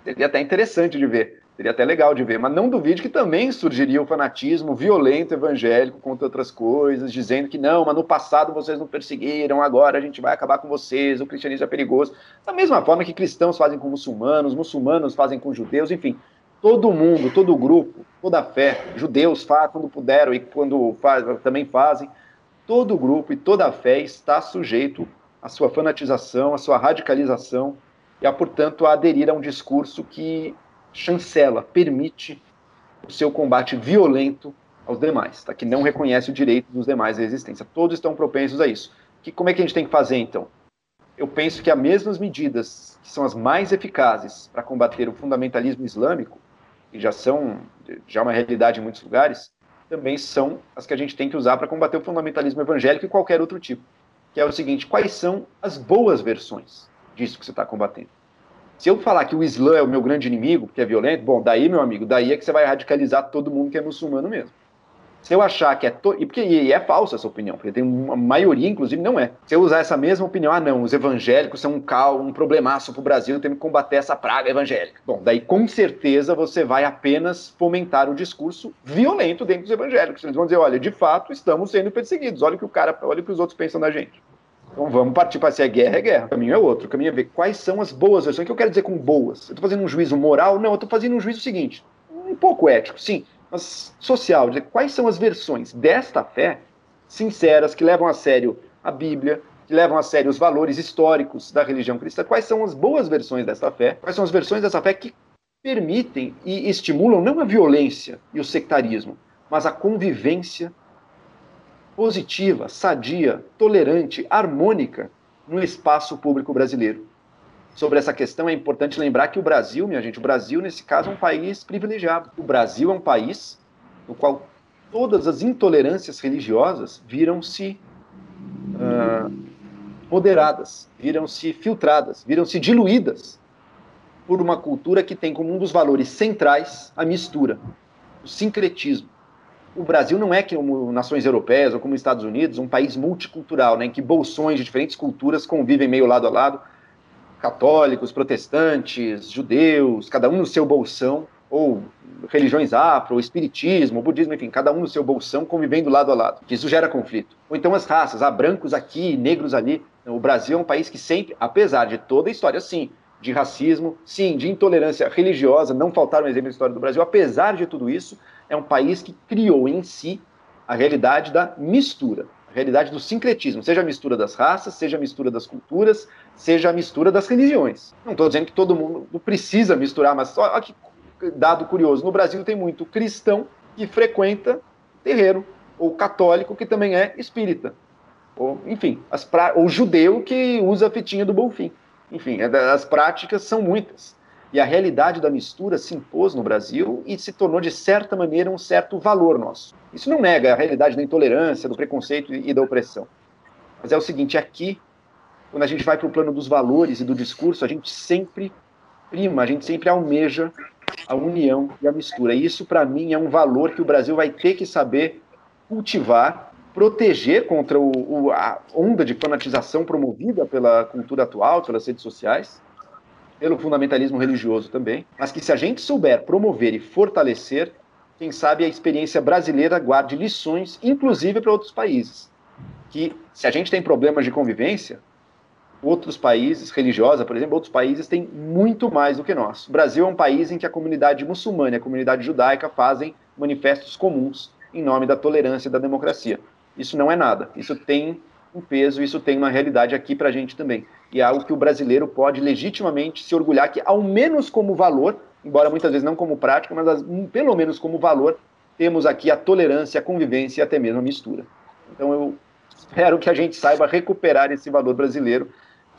Seria até interessante de ver. Seria até legal de ver, mas não duvide que também surgiria o fanatismo violento evangélico contra outras coisas, dizendo que não, mas no passado vocês não perseguiram, agora a gente vai acabar com vocês, o cristianismo é perigoso. Da mesma forma que cristãos fazem com muçulmanos, muçulmanos fazem com judeus, enfim, todo mundo, todo grupo, toda fé, judeus fazem quando puderam e quando faz, também fazem, todo grupo e toda fé está sujeito à sua fanatização, à sua radicalização e a, portanto, a aderir a um discurso que chancela, permite o seu combate violento aos demais, tá? que não reconhece o direito dos demais à existência. Todos estão propensos a isso. Que, como é que a gente tem que fazer, então? Eu penso que as mesmas medidas que são as mais eficazes para combater o fundamentalismo islâmico, que já são já uma realidade em muitos lugares, também são as que a gente tem que usar para combater o fundamentalismo evangélico e qualquer outro tipo. Que é o seguinte: quais são as boas versões disso que você está combatendo? Se eu falar que o Islã é o meu grande inimigo, porque é violento, bom, daí, meu amigo, daí é que você vai radicalizar todo mundo que é muçulmano mesmo. Se eu achar que é. To... E porque e é falsa essa opinião, porque tem uma maioria, inclusive, não é. Se eu usar essa mesma opinião, ah, não, os evangélicos são um cal, um problemaço para o Brasil, temos que combater essa praga evangélica. Bom, daí com certeza você vai apenas fomentar o discurso violento dentro dos evangélicos. Eles vão dizer, olha, de fato, estamos sendo perseguidos, olha o que o cara, olha o que os outros pensam da gente. Então vamos partir para se é guerra, é guerra. O caminho é outro. O caminho é ver quais são as boas versões. O que eu quero dizer com boas? Eu estou fazendo um juízo moral? Não, eu estou fazendo um juízo seguinte. Um pouco ético, sim, mas social. Dizer, quais são as versões desta fé sinceras que levam a sério a Bíblia, que levam a sério os valores históricos da religião cristã? Quais são as boas versões desta fé? Quais são as versões dessa fé que permitem e estimulam não a violência e o sectarismo, mas a convivência positiva, sadia, tolerante, harmônica no espaço público brasileiro. Sobre essa questão é importante lembrar que o Brasil, minha gente, o Brasil nesse caso é um país privilegiado. O Brasil é um país no qual todas as intolerâncias religiosas viram-se uh, moderadas, viram-se filtradas, viram-se diluídas por uma cultura que tem como um dos valores centrais a mistura, o sincretismo o Brasil não é como nações europeias ou como Estados Unidos, um país multicultural, né, em que bolsões de diferentes culturas convivem meio lado a lado, católicos, protestantes, judeus, cada um no seu bolsão, ou religiões afro, espiritismo, budismo, enfim, cada um no seu bolsão convivendo lado a lado. Isso gera conflito. Ou então as raças, há brancos aqui, negros ali. O Brasil é um país que sempre, apesar de toda a história, sim, de racismo, sim, de intolerância religiosa, não faltaram exemplos na história do Brasil, apesar de tudo isso, é um país que criou em si a realidade da mistura, a realidade do sincretismo, seja a mistura das raças, seja a mistura das culturas, seja a mistura das religiões. Não estou dizendo que todo mundo precisa misturar, mas olha que dado curioso, no Brasil tem muito cristão que frequenta terreiro, ou católico que também é espírita, ou enfim, pra... ou judeu que usa a fitinha do Bonfim. Enfim, é as práticas são muitas. E a realidade da mistura se impôs no Brasil e se tornou, de certa maneira, um certo valor nosso. Isso não nega a realidade da intolerância, do preconceito e da opressão. Mas é o seguinte: aqui quando a gente vai para o plano dos valores e do discurso, a gente sempre prima, a gente sempre almeja a união e a mistura. E isso, para mim, é um valor que o Brasil vai ter que saber cultivar, proteger contra o, o, a onda de fanatização promovida pela cultura atual, pelas redes sociais, pelo fundamentalismo religioso também, mas que se a gente souber promover e fortalecer, quem sabe a experiência brasileira guarde lições, inclusive para outros países. Que se a gente tem problemas de convivência, outros países, religiosa, por exemplo, outros países têm muito mais do que nós. O Brasil é um país em que a comunidade muçulmana e a comunidade judaica fazem manifestos comuns em nome da tolerância e da democracia. Isso não é nada. Isso tem um peso, isso tem uma realidade aqui para a gente também. E é algo que o brasileiro pode legitimamente se orgulhar que, ao menos como valor, embora muitas vezes não como prática, mas pelo menos como valor, temos aqui a tolerância, a convivência e até mesmo a mistura. Então eu espero que a gente saiba recuperar esse valor brasileiro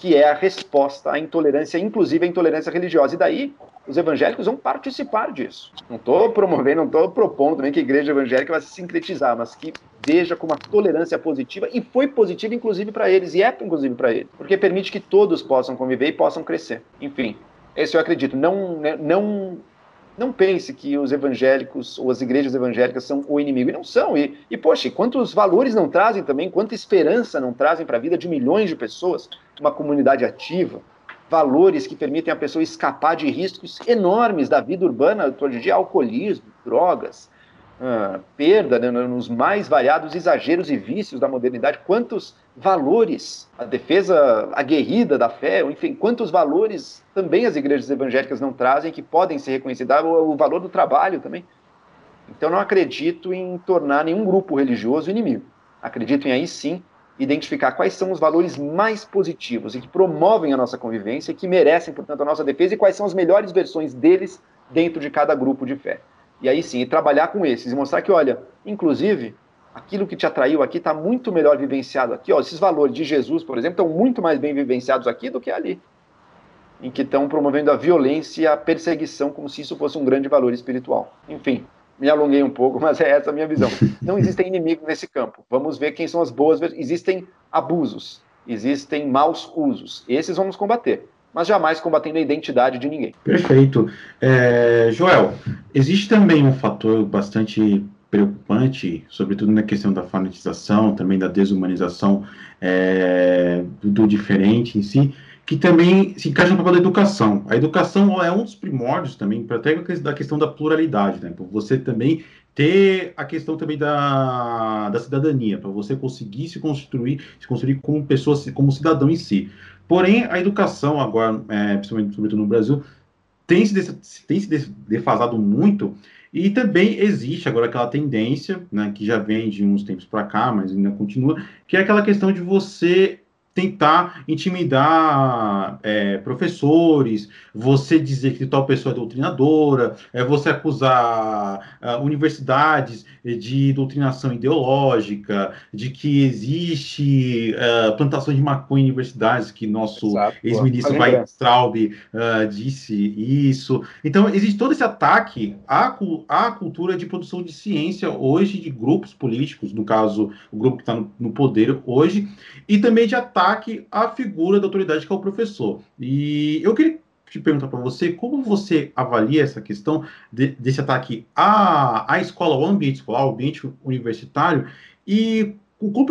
que é a resposta à intolerância, inclusive à intolerância religiosa. E daí os evangélicos vão participar disso. Não estou promovendo, não estou propondo também que a igreja evangélica vai se sincretizar, mas que veja como a tolerância positiva, e foi positiva inclusive para eles, e é inclusive para eles, porque permite que todos possam conviver e possam crescer. Enfim, esse eu acredito. Não, né, não não pense que os evangélicos ou as igrejas evangélicas são o inimigo. E não são. E, e poxa, quantos valores não trazem também, quanta esperança não trazem para a vida de milhões de pessoas, uma comunidade ativa, valores que permitem a pessoa escapar de riscos enormes da vida urbana, hoje em dia, alcoolismo, drogas, ah, perda né, nos mais variados exageros e vícios da modernidade, quantos valores a defesa aguerrida da fé, enfim, quantos valores também as igrejas evangélicas não trazem que podem ser reconhecidos, o, o valor do trabalho também. Então não acredito em tornar nenhum grupo religioso inimigo. Acredito em aí sim identificar quais são os valores mais positivos e que promovem a nossa convivência e que merecem, portanto, a nossa defesa e quais são as melhores versões deles dentro de cada grupo de fé. E aí sim, trabalhar com esses e mostrar que, olha, inclusive, aquilo que te atraiu aqui está muito melhor vivenciado aqui. Ó, esses valores de Jesus, por exemplo, estão muito mais bem vivenciados aqui do que ali. Em que estão promovendo a violência e a perseguição como se isso fosse um grande valor espiritual. Enfim, me alonguei um pouco, *laughs* mas é essa a minha visão. Não existem inimigos nesse campo. Vamos ver quem são as boas. Existem abusos, existem maus usos. Esses vamos combater mas jamais combatendo a identidade de ninguém. Perfeito. É, Joel, existe também um fator bastante preocupante, sobretudo na questão da fanatização, também da desumanização é, do, diferente em si, que também se encaixa no papel da educação. A educação é um dos primórdios também, até da questão da pluralidade, né? Você também ter a questão também da, da cidadania, para você conseguir se construir, se construir como pessoa, como cidadão em si. Porém, a educação agora, é, principalmente no Brasil, tem se, tem se defasado muito e também existe agora aquela tendência, né, que já vem de uns tempos para cá, mas ainda continua, que é aquela questão de você tentar intimidar é, professores, você dizer que tal pessoa é doutrinadora, é você acusar uh, universidades de doutrinação ideológica, de que existe uh, plantação de maconha em universidades, que nosso ex-ministro Weintraub uh, disse isso. Então, existe todo esse ataque à, à cultura de produção de ciência hoje de grupos políticos, no caso, o grupo que está no, no poder hoje, e também de ataque ataque à figura da autoridade que é o professor. E eu queria te perguntar para você como você avalia essa questão de, desse ataque à, à escola, ao ambiente escolar, ao ambiente universitário, e o quão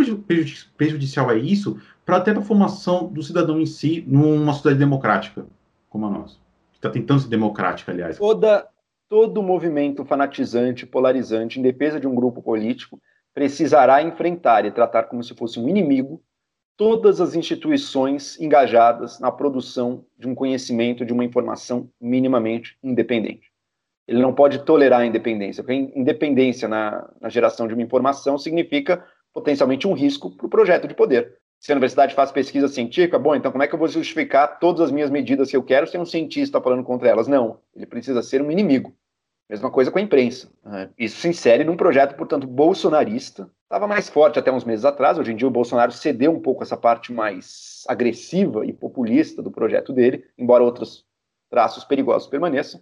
prejudicial é isso para até para a formação do cidadão em si numa sociedade democrática como a nossa, que está tentando ser democrática, aliás. Toda, todo movimento fanatizante, polarizante, em defesa de um grupo político, precisará enfrentar e tratar como se fosse um inimigo todas as instituições engajadas na produção de um conhecimento, de uma informação minimamente independente. Ele não pode tolerar a independência, porque independência na, na geração de uma informação significa potencialmente um risco para o projeto de poder. Se a universidade faz pesquisa científica, bom, então como é que eu vou justificar todas as minhas medidas que eu quero sem um cientista falando contra elas? Não, ele precisa ser um inimigo. Mesma coisa com a imprensa. Né? Isso se insere num projeto, portanto, bolsonarista. Estava mais forte até uns meses atrás. Hoje em dia, o Bolsonaro cedeu um pouco essa parte mais agressiva e populista do projeto dele, embora outros traços perigosos permaneçam.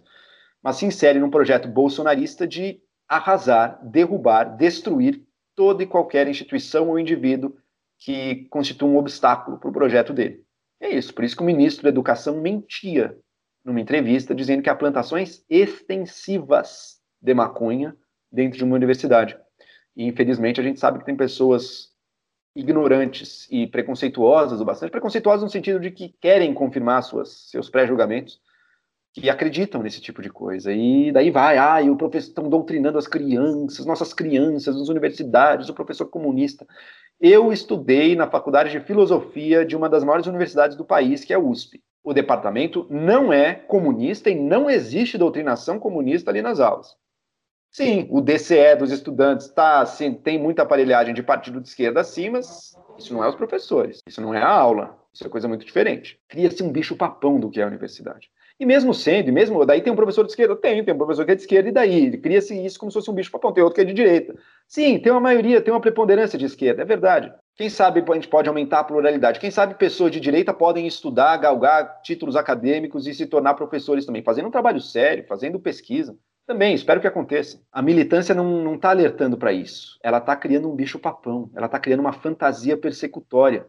Mas se insere num projeto bolsonarista de arrasar, derrubar, destruir toda e qualquer instituição ou indivíduo que constitua um obstáculo para o projeto dele. É isso, por isso que o ministro da Educação mentia numa entrevista dizendo que há plantações extensivas de maconha dentro de uma universidade. E infelizmente a gente sabe que tem pessoas ignorantes e preconceituosas, ou bastante preconceituosas no sentido de que querem confirmar suas, seus pré-julgamentos, que acreditam nesse tipo de coisa. E daí vai, ah, e o professor estão doutrinando as crianças, nossas crianças, nas universidades, o professor comunista. Eu estudei na faculdade de filosofia de uma das maiores universidades do país, que é a USP. O departamento não é comunista e não existe doutrinação comunista ali nas aulas. Sim, o DCE dos estudantes tá, assim, tem muita aparelhagem de partido de esquerda assim, mas isso não é os professores, isso não é a aula, isso é coisa muito diferente. Cria-se um bicho papão do que é a universidade. E mesmo sendo, e mesmo daí tem um professor de esquerda, tem, tem um professor que é de esquerda, e daí? Cria-se isso como se fosse um bicho papão, tem outro que é de direita. Sim, tem uma maioria, tem uma preponderância de esquerda, é verdade. Quem sabe a gente pode aumentar a pluralidade. Quem sabe pessoas de direita podem estudar, galgar títulos acadêmicos e se tornar professores também, fazendo um trabalho sério, fazendo pesquisa. Também, espero que aconteça. A militância não está alertando para isso. Ela está criando um bicho papão. Ela está criando uma fantasia persecutória.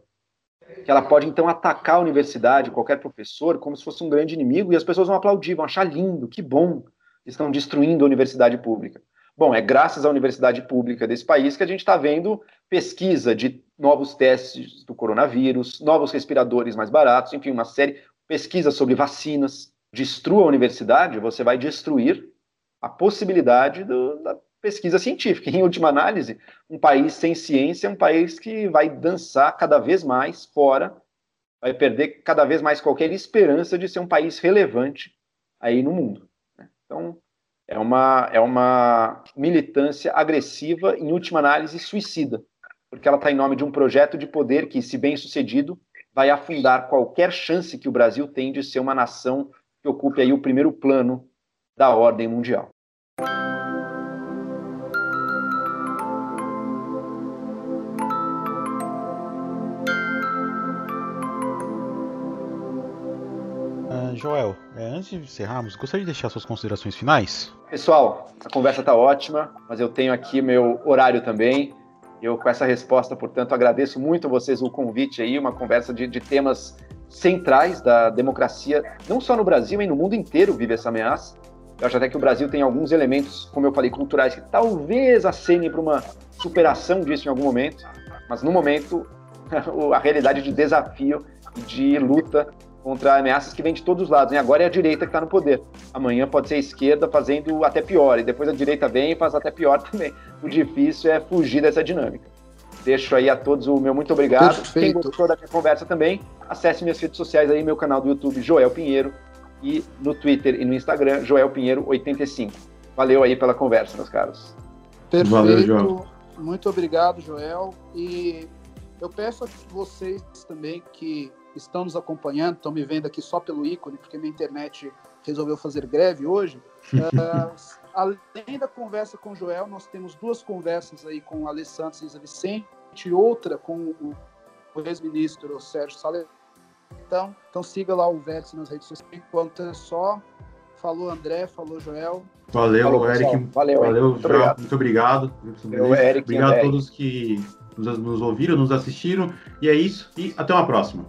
Que ela pode, então, atacar a universidade, qualquer professor, como se fosse um grande inimigo, e as pessoas vão aplaudir, vão achar lindo, que bom. Estão destruindo a universidade pública. Bom, é graças à universidade pública desse país que a gente está vendo pesquisa de novos testes do coronavírus, novos respiradores mais baratos, enfim, uma série, pesquisa sobre vacinas. Destrua a universidade, você vai destruir a possibilidade do, da pesquisa científica. Em última análise, um país sem ciência é um país que vai dançar cada vez mais fora, vai perder cada vez mais qualquer esperança de ser um país relevante aí no mundo. Né? Então, é uma, é uma militância agressiva, em última análise, suicida, porque ela está em nome de um projeto de poder que, se bem sucedido, vai afundar qualquer chance que o Brasil tem de ser uma nação que ocupe aí o primeiro plano da ordem mundial. Uh, Joel, é, antes de encerrarmos, gostaria de deixar suas considerações finais? Pessoal, a conversa está ótima, mas eu tenho aqui meu horário também. Eu, com essa resposta, portanto, agradeço muito a vocês o convite aí, uma conversa de, de temas centrais da democracia, não só no Brasil, mas no mundo inteiro vive essa ameaça. Eu acho até que o Brasil tem alguns elementos, como eu falei, culturais, que talvez acenem para uma superação disso em algum momento, mas no momento, *laughs* a realidade de desafio e de luta contra ameaças que vêm de todos os lados. E agora é a direita que está no poder. Amanhã pode ser a esquerda fazendo até pior, e depois a direita vem e faz até pior *laughs* também. O difícil é fugir dessa dinâmica. Deixo aí a todos o meu muito obrigado. Perfeito. Quem gostou da minha conversa também, acesse minhas redes sociais aí, meu canal do YouTube, Joel Pinheiro, e no Twitter e no Instagram, Joel Pinheiro85. Valeu aí pela conversa, meus caros. Perfeito. Valeu, Joel. Muito obrigado, Joel. E eu peço a vocês também que estão nos acompanhando, estão me vendo aqui só pelo ícone, porque minha internet resolveu fazer greve hoje. uh, *laughs* além da conversa com o Joel, nós temos duas conversas aí com o Alessandro Cisa Vicente, outra com o ex-ministro Sérgio Salles então, então siga lá o Vértice nas redes sociais. Enquanto é só, falou André, falou Joel. Valeu, falou, Eric. Valeu, Valeu muito, Joel, obrigado. muito obrigado. Eu, Eric, obrigado a todos que nos, nos ouviram, nos assistiram. E é isso. E até uma próxima.